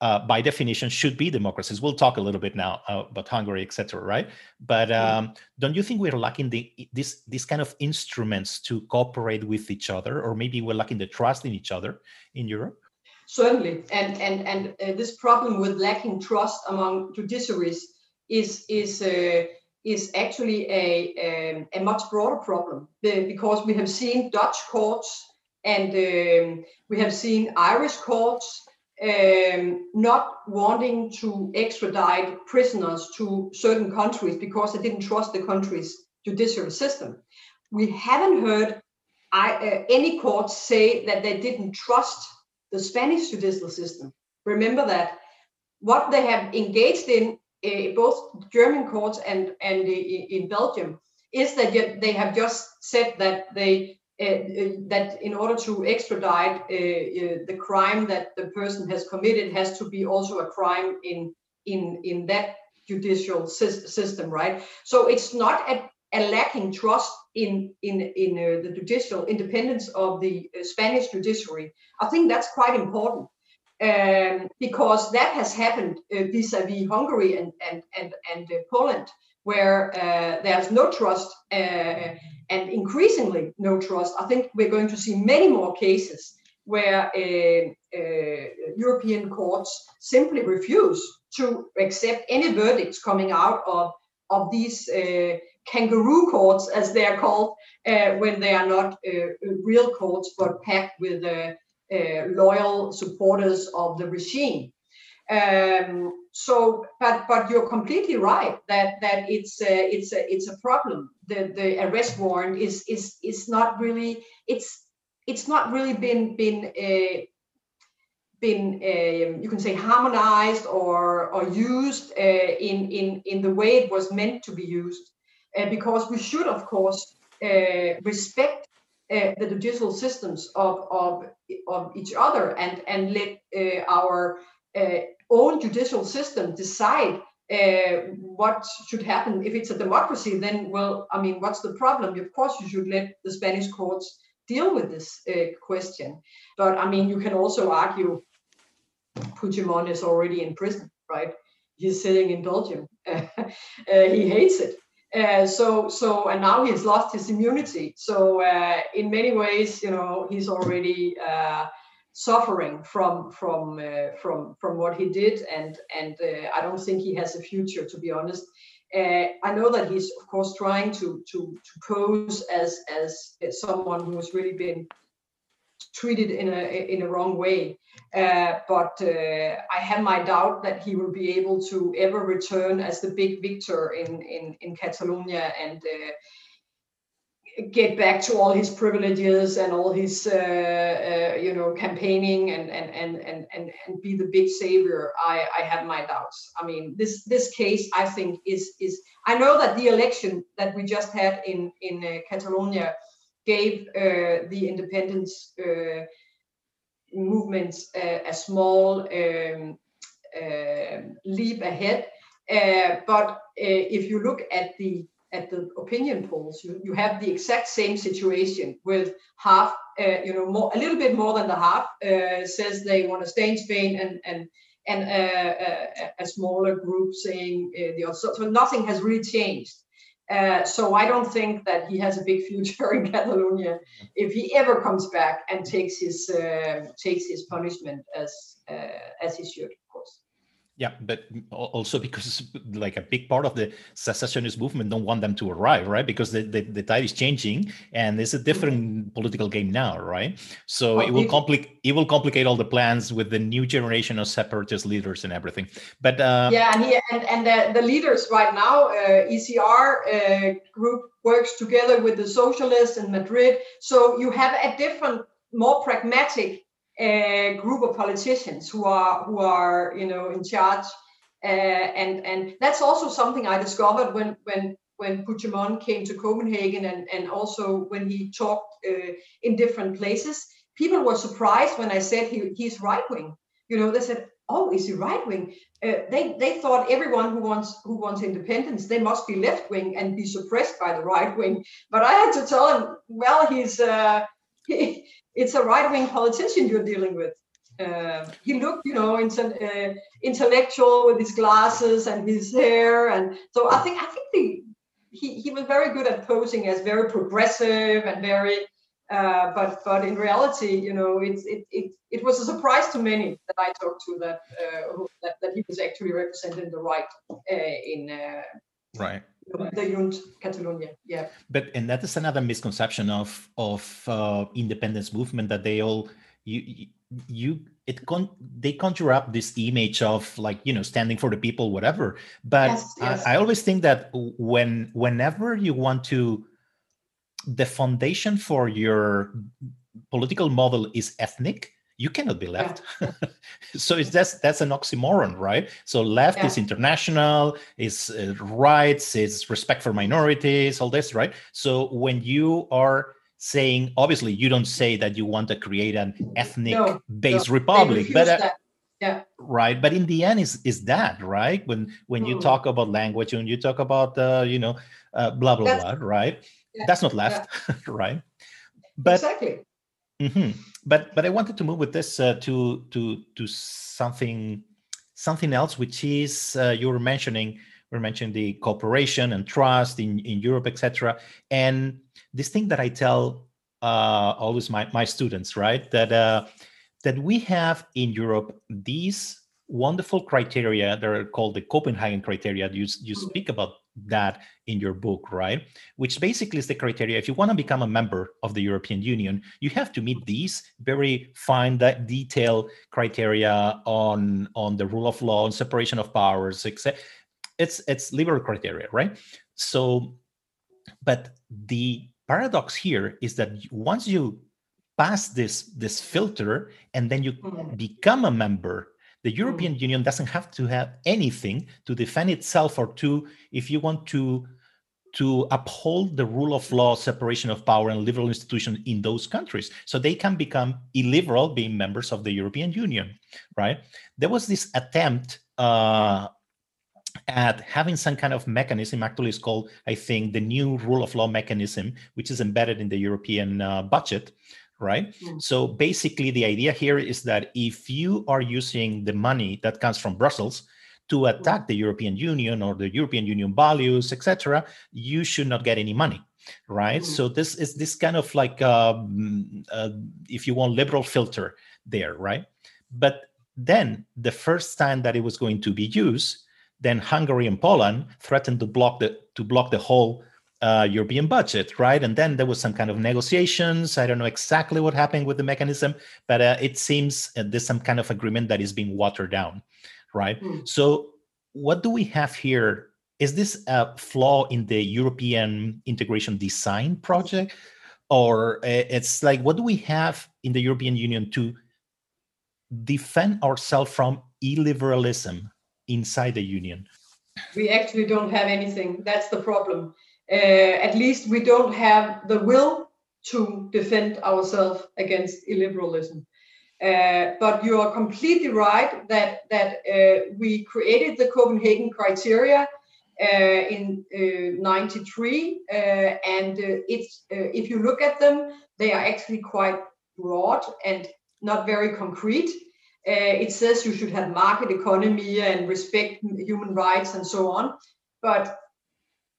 uh, by definition, should be democracies. We'll talk a little bit now uh, about Hungary, etc. Right? But um, don't you think we're lacking the this this kind of instruments to cooperate with each other, or maybe we're lacking the trust in each other in Europe? certainly and and and uh, this problem with lacking trust among judiciaries is is uh, is actually a, a, um, a much broader problem because we have seen Dutch courts and um, we have seen Irish courts um, not wanting to extradite prisoners to certain countries because they didn't trust the country's judicial system. We haven't heard I, uh, any courts say that they didn't trust the Spanish judicial system. Remember that what they have engaged in, uh, both German courts and, and in Belgium, is that they have just said that they uh, that in order to extradite uh, the crime that the person has committed has to be also a crime in in in that judicial system, right? So it's not a, a lacking trust in in in uh, the judicial independence of the uh, Spanish judiciary. I think that's quite important um, because that has happened uh, vis-a-vis Hungary and and and and uh, Poland, where uh, there's no trust uh, and increasingly no trust. I think we're going to see many more cases where European courts simply refuse to accept any verdicts coming out of of these kangaroo courts, as they are called, uh, when they are not uh, real courts but packed with uh, uh, loyal supporters of the regime. Um, so, but but you're completely right that that it's a, it's a, it's a problem. The the arrest warrant is is is not really it's it's not really been been uh, been uh, you can say harmonized or or used uh, in in in the way it was meant to be used uh, because we should, of course, uh, respect uh, the judicial systems of, of, of each other and, and let our own judicial system decide uh, what should happen. If it's a democracy, then, well, I mean, what's the problem? Of course, you should let the Spanish courts deal with this question. But I mean, you can also argue Puigdemont is already in prison, right? He's sitting in Belgium. he hates it. Uh, so so and now he's lost his immunity. So uh, in many ways, you know, he's already uh, suffering from from uh, from from what he did, and and uh, I don't think he has a future, to be honest. Uh, I know that he's of course trying to to, to pose as, as someone who has really been treated in a in a wrong way. Uh, but uh, I have my doubt that he will be able to ever return as the big victor in in in Catalonia and. Get back to all his privileges and all his uh, uh, you know campaigning and, and and and and and be the big savior i i have my doubts. I mean this this case i think is is i know that the election that we just had in in uh, catalonia gave uh, the independence uh, movement uh, a small um, leap ahead. But if you look at the at the opinion polls, you, you have the exact same situation with half, uh, you know, more a little bit more than the half uh, says they want to stay in Spain, and and and uh, a, a, smaller group saying the other. So, so, nothing has really changed. so I don't think that he has a big future in Catalonia if he ever comes back and takes his takes his punishment as as he should. Yeah, but also because like a big part of the secessionist movement don't want them to arrive, right? Because the, the, the tide is changing and it's a different political game now, right? So well, it will complicate it will complicate all the plans with the new generation of separatist leaders and everything. But uh, yeah, and he, and, and the, the leaders right now, uh, ECR uh, group works together with the socialists in Madrid. So you have a different, more pragmatic a group of politicians who are who are you know in charge. Uh, and and that's also something I discovered when when when Puigdemont came to Copenhagen and and also when he talked uh, in different places. People were surprised when I said he, he's right wing you know they said oh is he right wing uh, they they thought everyone who wants who wants independence they must be left wing and be suppressed by the right wing. But I had to tell him well he's uh, it's a right-wing politician you're dealing with. Uh, he looked, you know, uh, intellectual with his glasses and his hair, and so I think I think the, he he was very good at posing as very progressive and very. Uh, but but in reality, you know, it, it it was a surprise to many that I talked to that uh, that, that he was actually representing the right uh, in uh, right the Junts Catalonia. Yeah. But and that is another misconception of of uh, independence movement that they all you you it con they conjure up this image of like you know standing for the people whatever but yes, yes. I, I always think that when whenever you want to the foundation for your political model is ethnic you cannot be left. Yeah. so it's that's that's an oxymoron right? So left yeah. is international is uh, rights is respect for minorities all this right? So when you are saying obviously you don't say that you want to create an ethnic no, based no. republic but uh, yeah. right but in the end is is that right? When when mm. you talk about language and you talk about uh, you know uh, blah blah that's, blah right? Yeah, that's not left right? But exactly Mm-hmm. But but I wanted to move with this uh, to to to something something else, which is uh, you were mentioning we are mentioning the cooperation and trust in in Europe, etc. And this thing that I tell uh, always my my students, right, that uh, that we have in Europe these wonderful criteria that are called the Copenhagen criteria. You you mm-hmm. speak about that in your book, right? Which basically is the criteria. If you want to become a member of the European Union, you have to meet these very fine, that detailed criteria on on the rule of law and separation of powers, etc. It's it's liberal criteria, right? So, but the paradox here is that once you pass this this filter and then you mm. become a member the. European mm. Union doesn't have to have anything to defend itself or to, if you want to, to uphold the rule of law, separation of power, and liberal institutions in those countries. So they can become illiberal being members of the European Union, right? There was this attempt uh, at having some kind of mechanism, actually, it's called, I think, the new rule of law mechanism, which is embedded in the European uh, budget, right? Mm. So basically, the idea here is that if you are using the money that comes from Brussels to attack the European Union or the European Union values, etc., you should not get any money, right? Mm. So this is this kind of like, um, uh, if you want, liberal filter there, right? But then the first time that it was going to be used, then Hungary and Poland threatened to block the to block the whole uh, European budget, right? And then there was some kind of negotiations. I don't know exactly what happened with the mechanism, but uh, it seems uh, there's some kind of agreement that is being watered down, right? Mm. So, what do we have here? Is this a flaw in the European integration design project, or uh, it's like what do we have in the European Union to defend ourselves from illiberalism inside the union? We actually don't have anything. That's the problem uh, at least we don't have the will to defend ourselves against illiberalism. Uh, but you are completely right that that uh, we created the Copenhagen criteria uh, in '93, uh, uh, and it's if you look at them, they are actually quite broad and not very concrete. it says you should have market economy and respect human rights and so on, but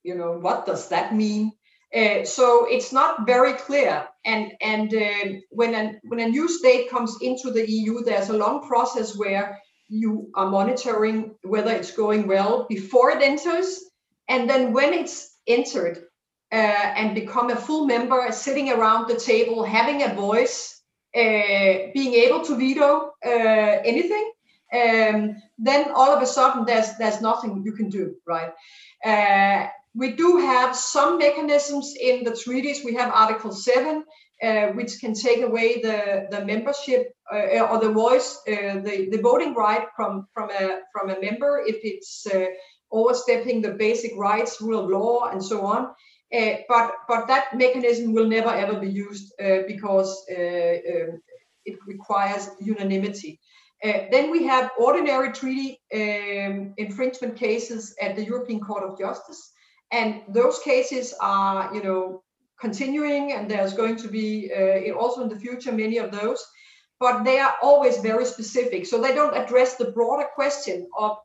you know what does that mean uh, so it's not very clear. And and uh, when a when a new state comes into the eu there's a long process where you are monitoring whether it's going well before it enters. And then when it's entered uh, and become a full member sitting around the table having a voice uh, being able to veto uh, anything um, then all of a sudden there's there's nothing you can do right uh, we do have some mechanisms in the treaties. We have Article 7, uh, which can take away the, the membership uh, or the voice, uh, the, the voting right from, from, a, from a member if it's uh, overstepping the basic rights, rule of law, and so on. Uh, but, but that mechanism will never ever be used because um, it requires unanimity. Then we have ordinary treaty um, infringement cases at the European Court of Justice. And those cases are you know continuing and there's going to be uh, also in the future many of those. But they are always very specific. So they don't address the broader question of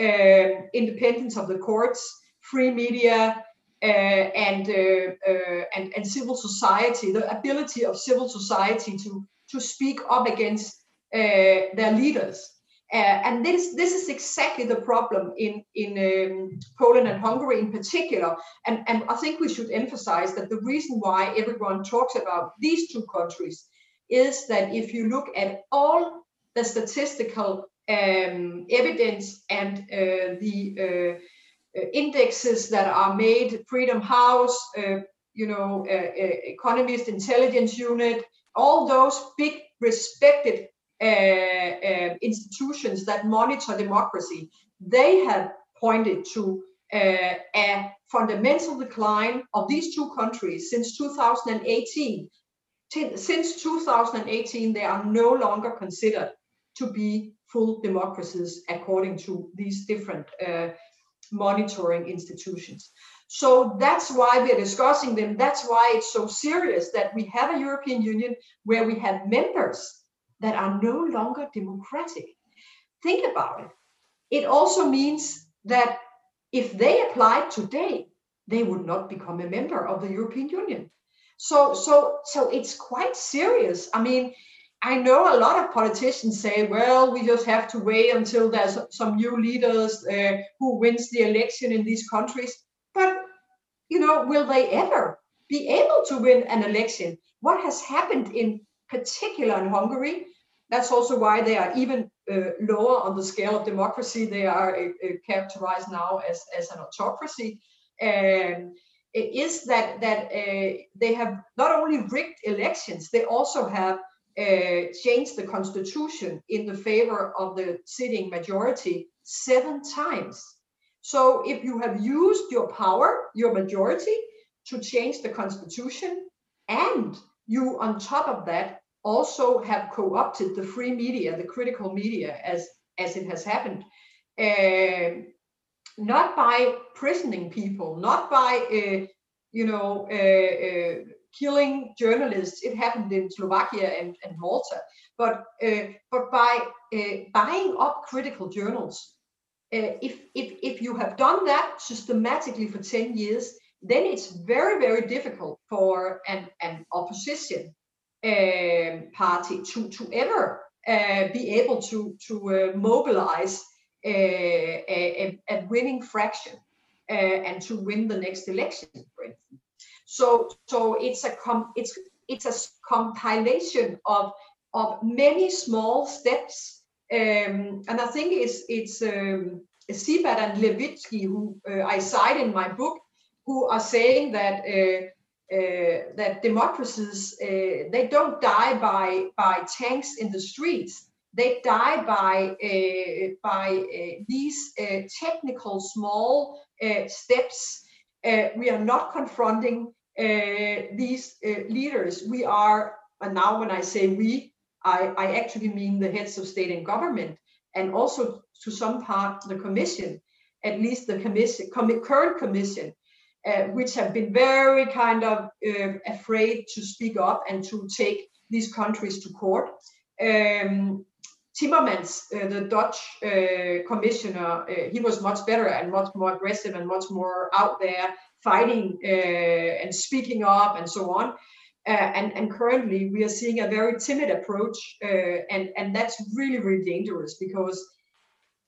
uh, independence of the courts free media uh, and, uh, uh, and and civil society the ability of civil society to to speak up against uh, their leaders uh, and this this is exactly the problem in in um, Poland and Hungary in particular. And and I think we should emphasize that the reason why everyone talks about these two countries is that if you look at all the statistical um, evidence and uh, the uh, uh indexes that are made, Freedom House, uh, you know, uh, Economist Intelligence Unit, all those big respected institutions that monitor democracy, they have pointed to uh, a fundamental decline of these two countries since 2018. Since 2018, they are no longer considered to be full democracies according to these different uh, monitoring institutions. So that's why we're discussing them. That's why it's so serious that we have a European Union where we have members that are no longer democratic. Think about it. It also means that if they applied today, they would not become a member of the European Union. So, so, so it's quite serious. I mean, I know a lot of politicians say, well, we just have to wait until there's some new leaders uh, who wins the election in these countries. But, you know, will they ever be able to win an election? What has happened in particular in Hungary. That's also why they are even uh, lower on the scale of democracy. They are uh, uh characterized now as, as an autocracy. Um, is that that uh, they have not only rigged elections, they also have uh, changed the constitution in the favor of the sitting majority seven times. So if you have used your power, your majority, to change the constitution and you on top of that also have co-opted the free media, the critical media, as as it has happened, uh, not by prisoning people, not by uh, you know uh, uh killing journalists. It happened in Slovakia and, and Malta, but uh, but by uh, buying up critical journals. if if if you have done that systematically for ten years, then it's very, very difficult for an, an opposition party to, to ever uh, be able to, to uh, mobilize a, a, a winning fraction and to win the next election. So, so it's a com- it's it's a compilation of of many small steps, um, and I think it's it's um, Ziblatt and Levitsky who uh, I cite in my book, who are saying that. Uh, uh, that democracies uh, they don't die by by tanks in the streets they die by uh, by uh, these uh, technical small steps. we are not confronting these leaders. We are, and now when I say we, I, I actually mean the heads of state and government, and also to some part the commission, at least the commission, com- current commission, uh, which have been very kind of uh, afraid to speak up and to take these countries to court. Um, Timmermans, uh, the Dutch uh, commissioner, uh, he was much better and much more aggressive and much more out there fighting and speaking up and so on. And, and currently we are seeing a very timid approach and, and that's really, really dangerous because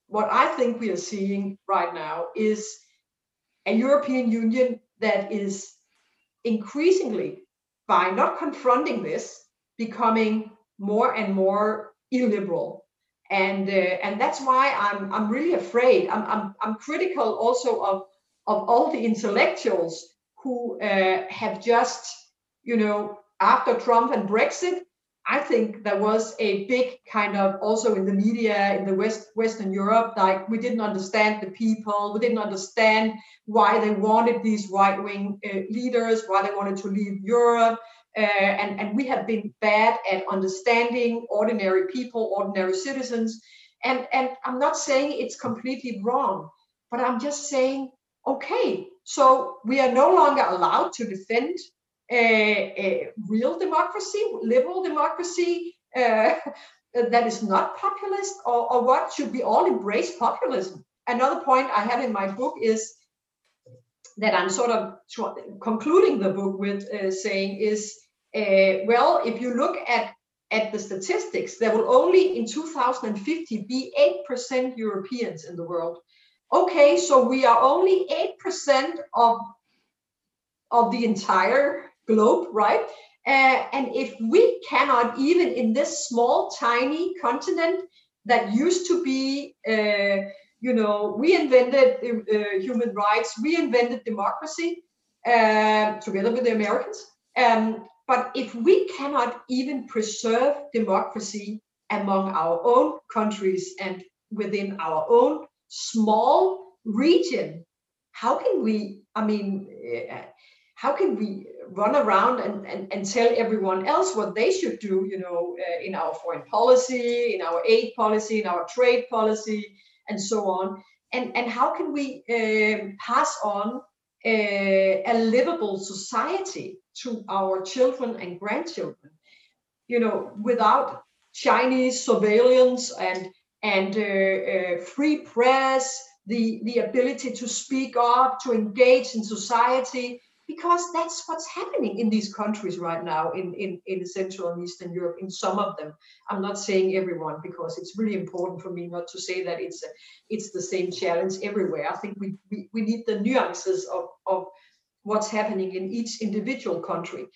what I think we are seeing right now is a European Union that is increasingly, by not confronting this, becoming more and more illiberal and uh, and that's why I'm I'm really afraid. I'm I'm, I'm critical also of of all the intellectuals who uh, have just you know after Trump and Brexit. I think there was a big kind of also in the media in the West Western Europe, like we didn't understand the people, we didn't understand why they wanted these right wing uh, leaders, why they wanted to leave Europe, uh, and, and we have been bad at understanding ordinary people, ordinary citizens. And, and I'm not saying it's completely wrong, but I'm just saying, okay, so we are no longer allowed to defend real democracy, liberal democracy uh, that is not populist, or, or what should we all embrace populism? Another point I have in my book is that I'm sort of concluding the book with uh, saying is, uh, well, if you look at at the statistics, there will only in 2050 be 8% Europeans in the world. Okay, so we are only 8% of, of the entire globe, right? Uh, and if we cannot, even in this small, tiny continent that used to be uh, you know, we invented uh, human rights, we invented democracy uh, together with the Americans. Um, but if we cannot even preserve democracy among our own countries and within our own small region, how can we, I mean, uh, how can we run around and, and, and tell everyone else what they should do, you know, uh, in our foreign policy, in our aid policy, in our trade policy, and so on. And, and how can we um, pass on a, a livable society to our children and grandchildren? You know, without Chinese surveillance and and uh, uh, free press, the the ability to speak up, to engage in society, because that's what's happening in these countries right now in, in, in Central and Eastern Europe, in some of them. I'm not saying everyone because it's really important for me not to say that it's a, it's the same challenge everywhere. I think we, we, we need the nuances of, of what's happening in each individual country.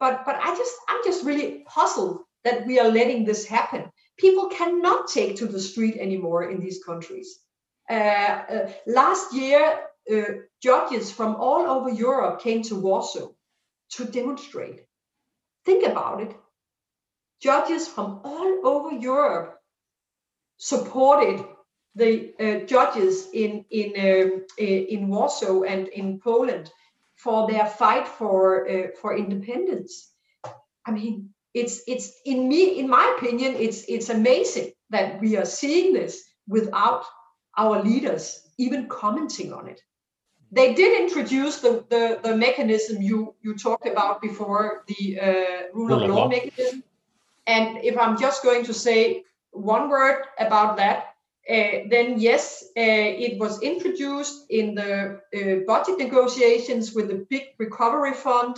But but I just I'm just really puzzled that we are letting this happen. People cannot take to the street anymore in these countries. Uh, uh, last year, uh, judges from all over Europe came to Warsaw to demonstrate. Think about it. Judges from all over Europe supported the uh, judges in in uh, in Warsaw and in Poland for their fight for uh, for independence. I mean, it's it's in me in my opinion, it's it's amazing that we are seeing this without our leaders even commenting on it they did introduce the, the, the mechanism you, you talked about before, the uh, rule, rule of law, law mechanism. And if I'm just going to say one word about that, uh, then yes, uh, it was introduced in the uh, budget negotiations with the big recovery fund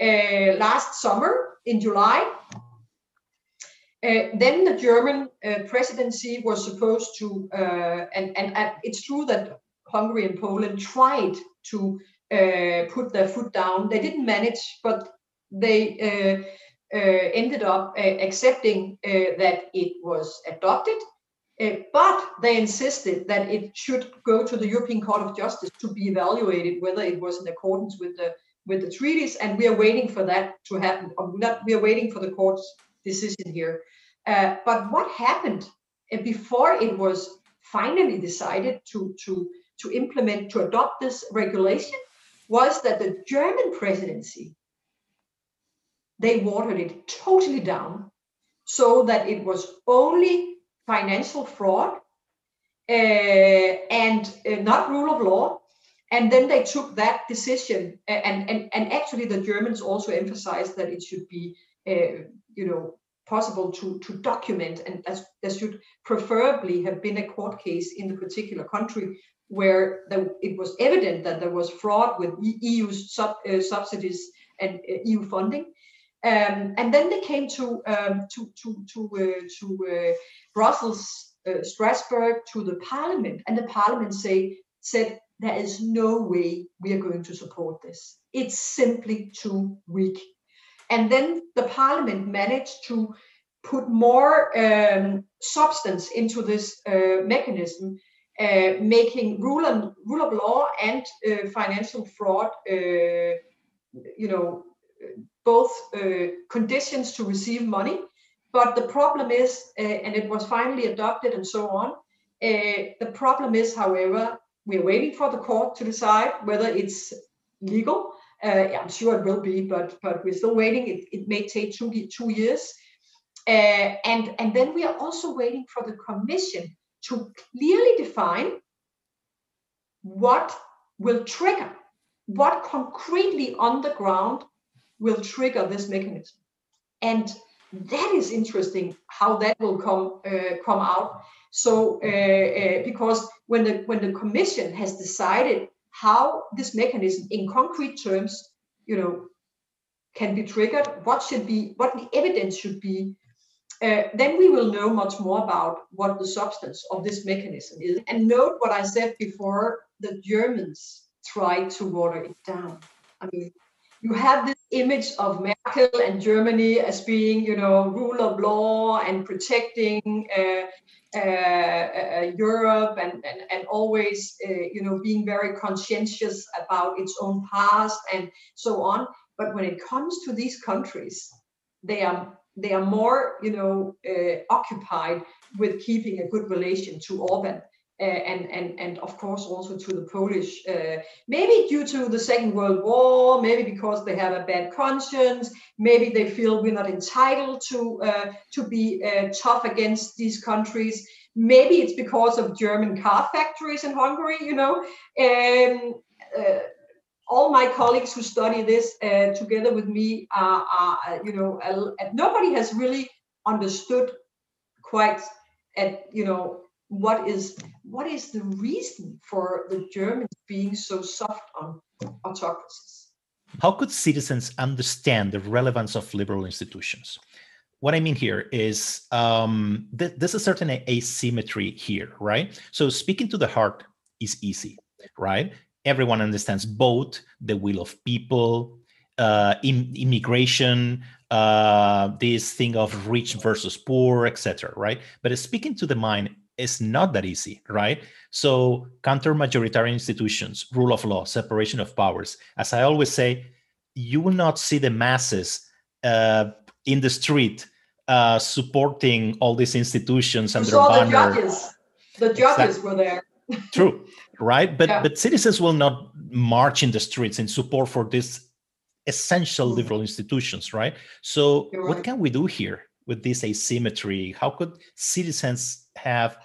uh, last summer in July. Uh, then the German uh, presidency was supposed to, uh, and, and, and, it's true that Hungary and Poland tried to uh, put their foot down. They didn't manage, but they uh, uh, ended up accepting that it was adopted. but they insisted that it should go to the European Court of Justice to be evaluated whether it was in accordance with the with the treaties, and we are waiting for that to happen. Not, we are waiting for the court's decision here. Uh, but what happened uh, before it was finally decided to, to, to implement, to adopt this regulation, was that the German presidency, they watered it totally down so that it was only financial fraud uh, and uh, not rule of law. And then they took that decision, and, and, and actually the Germans also emphasized that it should be, uh, you know, possible to, to document, and that, there should preferably have been a court case in the particular country where the, it was evident that there was fraud with EU sub, uh, subsidies and uh, EU funding. Um, and then they came to um, to to to, uh, to uh, Brussels, uh, Strasbourg, to the Parliament, and the Parliament say said there is no way we are going to support this. It's simply too weak. And then the parliament managed to put more um, substance into this uh, mechanism, uh, making rule, and, rule of law and uh, financial fraud, uh, you know, both uh, conditions to receive money. But the problem is, uh, and it was finally adopted and so on. the problem is, however, we're waiting for the court to decide whether it's legal uh, I'm sure it will be, but but we're still waiting. It, it may take two two years, and and then we are also waiting for the commission to clearly define what will trigger, what concretely on the ground will trigger this mechanism, and that is interesting how that will come uh, come out. So uh, uh, because when the when the commission has decided how this mechanism in concrete terms, you know, can be triggered, what should be, what the evidence should be, uh, then we will know much more about what the substance of this mechanism is. And note what I said before, the Germans tried to water it down. I mean, you have this image of Merkel and Germany as being, you know, rule of law and protecting uh, uh, uh, Europe and, and, and always, uh, you know, being very conscientious about its own past and so on. But when it comes to these countries, they are they are more, you know, uh, occupied with keeping a good relation to Orban uh, and and and of course also to the Polish, uh, maybe due to the Second World War, maybe because they have a bad conscience, maybe they feel we're not entitled to uh, to be tough against these countries. Maybe it's because of German car factories in Hungary, you know. Um, all my colleagues who study this uh, together with me are, are you know, nobody has really understood quite at, you know, what is what is the reason for the Germans being so soft on autocracies? How could citizens understand the relevance of liberal institutions? What I mean here is um, th- there's a certain asymmetry here, right? So speaking to the heart is easy, right? Everyone understands both the will of people, uh, in, immigration, uh, this thing of rich versus poor, etc. Right? But speaking to the mind is not that easy, right? So, counter majoritarian institutions, rule of law, separation of powers. As I always say, you will not see the masses uh, in the street uh, supporting all these institutions and their banner. The judges, the judges exactly. were there. True, right? But yeah. but citizens will not march in the streets in support for these essential mm. liberal institutions, right? So, right. what can we do here with this asymmetry? How could citizens have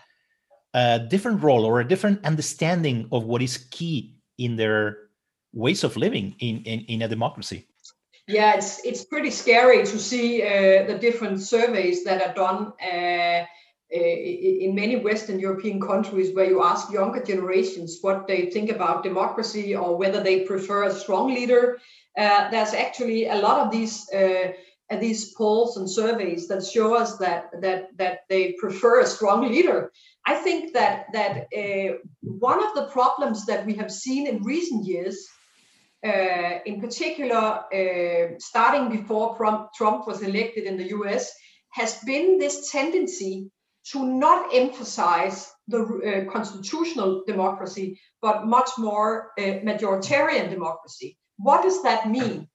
a different role or a different understanding of what is key in their ways of living in, in, in a democracy. Yeah, it's it's pretty scary to see uh, the different surveys that are done uh in many Western European countries, where you ask younger generations what they think about democracy or whether they prefer a strong leader. Uh, there's actually a lot of these uh, these polls and surveys that show us that that that they prefer a strong leader. I think that that uh, one of the problems that we have seen in recent years, uh, in particular, uh, starting before Trump, Trump was elected in the U.S., has been this tendency to not emphasize the uh, constitutional democracy, but much more uh, majoritarian democracy. What does that mean?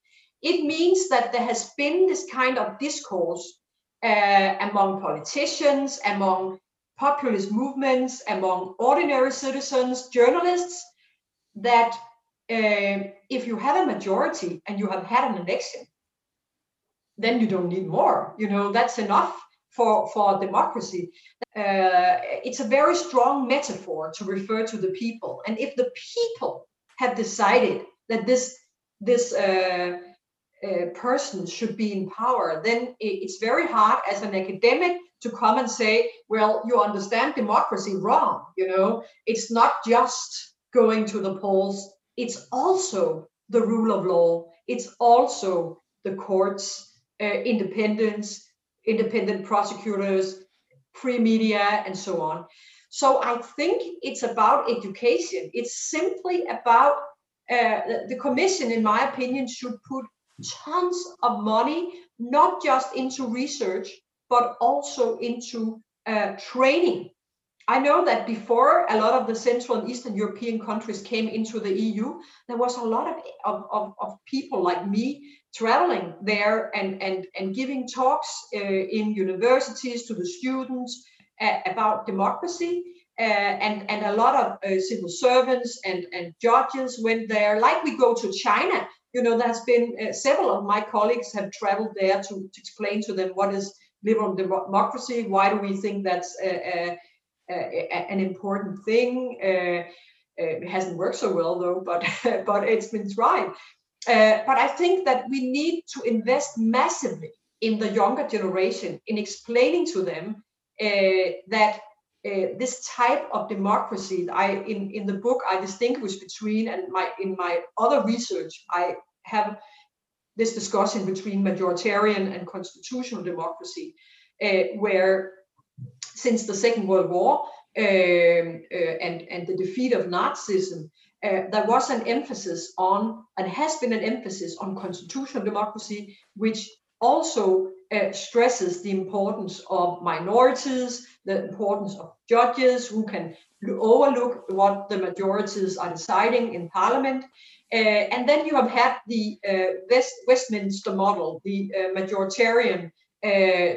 It means that there has been this kind of discourse uh, among politicians, among populist movements, among ordinary citizens, journalists, that uh, if you have a majority and you have had an election, then you don't need more. You know, that's enough for, for democracy. Uh, it's a very strong metaphor to refer to the people. And if the people have decided that this this uh, uh, person should be in power, then it's very hard as an academic to come and say, well, you understand democracy wrong. You know, it's not just going to the polls, it's also the rule of law, it's also the courts, uh, independence, independent prosecutors, pre media, and so on. So I think it's about education. It's simply about uh, the commission, in my opinion, should put tons of money, not just into research, but also into uh, training. I know that before a lot of the Central and Eastern European countries came into the EU, there was a lot of, of, of, of people like me traveling there and, and, and giving talks uh, in universities to the students uh, about democracy. Uh, and, and a lot of uh, civil servants and, and judges went there, like we go to China you know, there's been uh, several of my colleagues have traveled there to, to, explain to them what is liberal democracy, why do we think that's a, a, a, an important thing. Uh, it hasn't worked so well though, but but it's been tried. Uh, but I think that we need to invest massively in the younger generation in explaining to them uh, that uh, this type of democracy i in in the book i distinguish between and my in my other research i have this discussion between majoritarian and constitutional democracy uh, where since the second world war um, uh, and and the defeat of nazism uh, there was an emphasis on and has been an emphasis on constitutional democracy which also uh, stresses the importance of minorities, the importance of judges who can overlook what the majorities are deciding in parliament. Uh, and then you have had the uh, West, Westminster model, the uh, majoritarian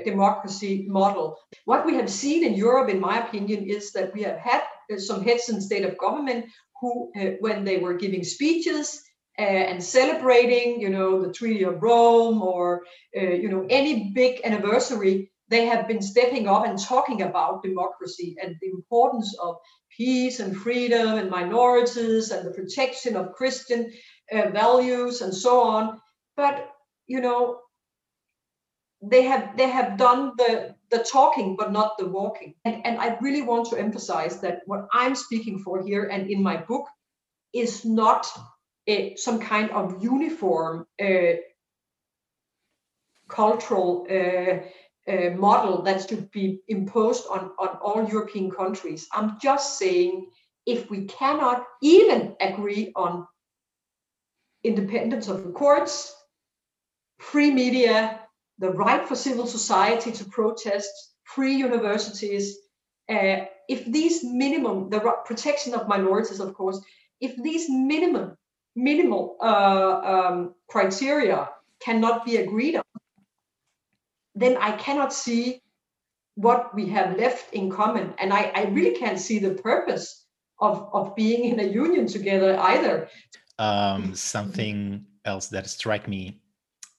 democracy model. What we have seen in Europe, in my opinion, is that we have had some heads in state of government who, when they were giving speeches, uh, and celebrating, you know, the Treaty of Rome or, uh, you know, any big anniversary, they have been stepping up and talking about democracy and the importance of peace and freedom and minorities and the protection of Christian uh, values and so on. But, you know, they have they have done the the talking but not the walking and, and i really want to emphasize that what i'm speaking for here and in my book is not a, some kind of uniform uh, cultural uh, uh, model that should be imposed on, on all European countries. I'm just saying if we cannot even agree on independence of the courts, free media, the right for civil society to protest, free universities, uh, if these minimum, the protection of minorities, of course, if these minimum minimal uh, um, criteria cannot be agreed on, then I cannot see what we have left in common. And I, I really can't see the purpose of, of being in a union together either. Um, something else that struck me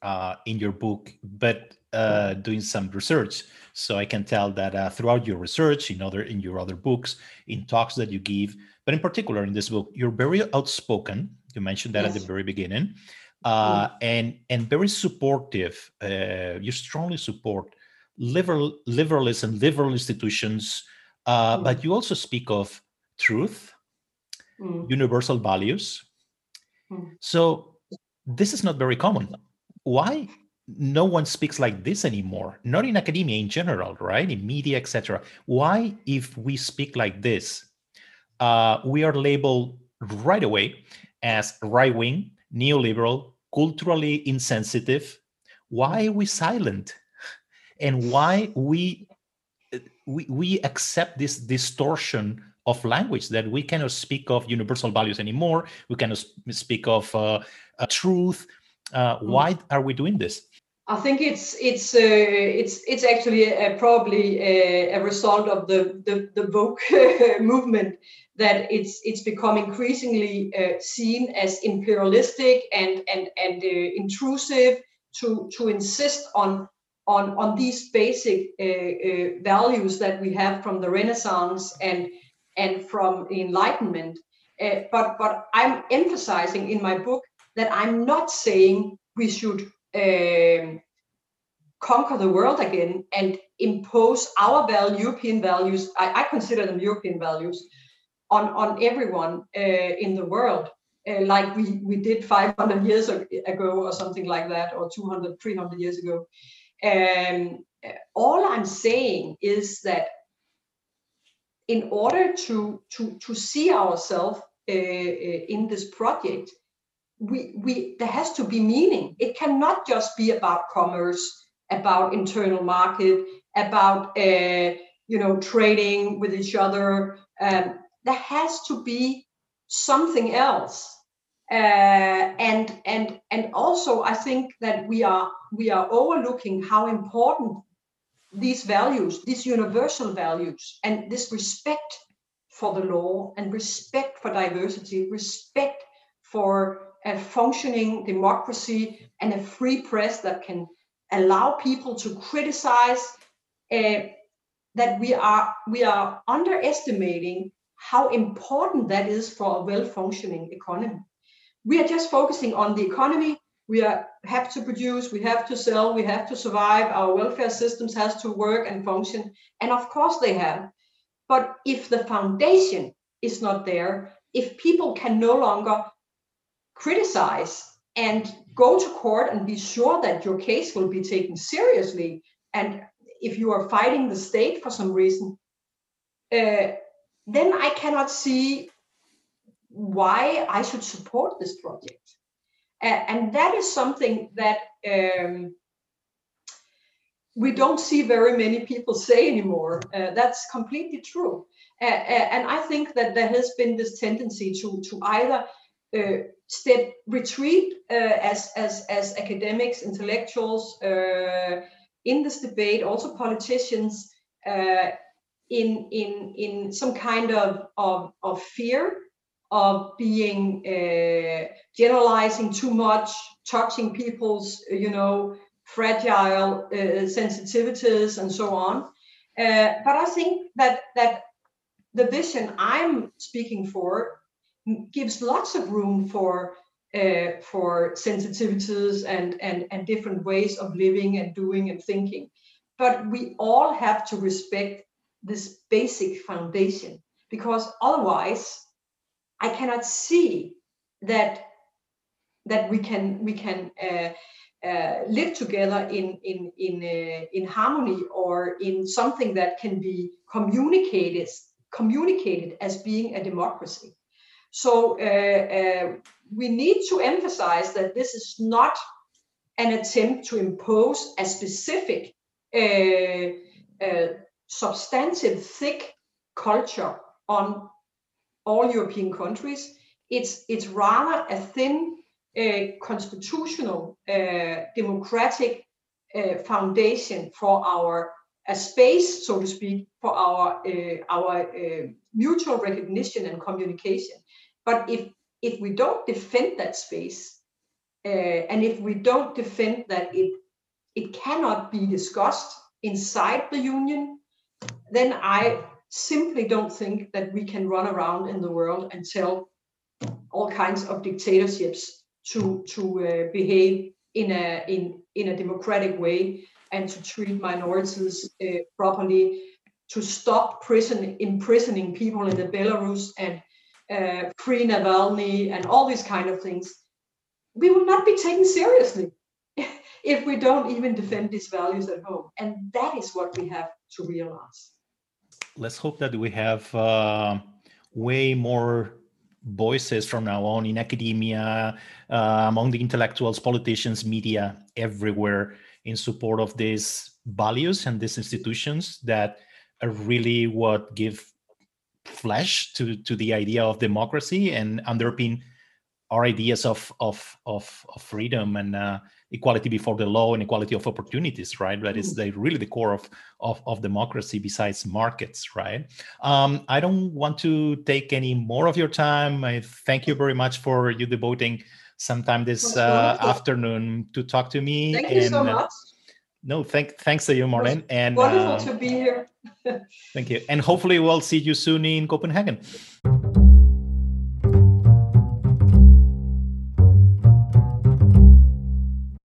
uh, in your book, but uh, doing some research. So I can tell that uh, throughout your research, in other in your other books, in talks that you give, but in particular in this book, you're very outspoken you mentioned that yes. at the very beginning, uh, and and very supportive. Uh, you strongly support liberal liberalism, liberal institutions, uh, mm. but you also speak of truth, mm. universal values. Mm. So this is not very common. Why? no one speaks like this anymore? Not in academia in general right? In media etc why if we speak like this uh, we are labeled right away as right-wing neoliberal culturally insensitive. Why are we silent? And why we we, we accept this distortion of language that we cannot speak of universal values anymore. We cannot speak of uh, truth uh, mm. why are we doing this I think it's it's uh, it's it's actually a, probably a, a, result of the the, the woke movement that it's it's become increasingly uh, seen as imperialistic and and and uh, intrusive to to insist on on on these basic uh, uh, values that we have from the Renaissance and and from Enlightenment. Uh, but but I'm emphasizing in my book that I'm not saying we should um, conquer the world again and impose our value, European values. I, I, consider them European values on on everyone uh, in the world, uh, like we we did 500 years ago or something like that, or 200, 300 years ago. Um, all I'm saying is that in order to to to see ourselves uh, uh, in this project, we, we there has to be meaning. It cannot just be about commerce, about internal market, about uh, you know trading with each other. Um, there has to be something else. Uh, and and and also, I think that we are we are overlooking how important these values, these universal values, and this respect for the law and respect for diversity, respect for a functioning democracy and a free press that can allow people to criticize uh, that we are we are underestimating how important that is for a well-functioning economy. We are just focusing on the economy. We are, have to produce we have to sell we have to survive our welfare systems has to work and function and of course they have. But if the foundation is not there if people can no longer criticize and go to court and be sure that your case will be taken seriously. And if you are fighting the state for some reason, uh, then I cannot see why I should support this project. Uh, and that is something that um, we don't see very many people say anymore. Uh, that's completely true. And I think that there has been this tendency to, to either step retreat uh, as as as academics, intellectuals uh, in this debate, also politicians, in in in some kind of of, of fear of being uh, generalizing too much, touching people's, you know, fragile uh, sensitivities and so on. Uh, but I think that that the vision I'm speaking for gives lots of room for uh, for sensitivities and, and and different ways of living and doing and thinking. But we all have to respect this basic foundation because otherwise i cannot see that that we can we can uh, uh, live together in in in uh, in harmony or in something that can be communicated communicated as being a democracy so uh, uh, we need to emphasize that this is not an attempt to impose a specific uh, substantive, thick culture on all European countries. It's it's rather a thin uh, constitutional uh, democratic uh, foundation for our a space, so to speak, for our our mutual recognition and communication. But if if we don't defend that space, uh, and if we don't defend that it it cannot be discussed inside the union, then I simply don't think that we can run around in the world and tell all kinds of dictatorships to to uh, behave in a in in a democratic way and to treat minorities uh, properly, to stop prison imprisoning people in the Belarus and uh, free Navalny and all these kind of things, we will not be taken seriously. if we don't even defend these values at home. And that is what we have to realize. Let's hope that we have uh, way more voices from now on in academia, uh, among the intellectuals, politicians, media, everywhere in support of these values and these institutions that are really what give flesh to, to the idea of democracy and underpin our ideas of of of, of freedom and uh, equality before the law and equality of opportunities right? That is the, really the core of, of of democracy besides markets right? Um, i don't want to take any more of your time. I thank you very much for you devoting some time this uh, afternoon to talk to me thank and, you so uh, much no thank thanks to you marlene and wonderful uh, to be here. thank you. And hopefully we'll see you soon in copenhagen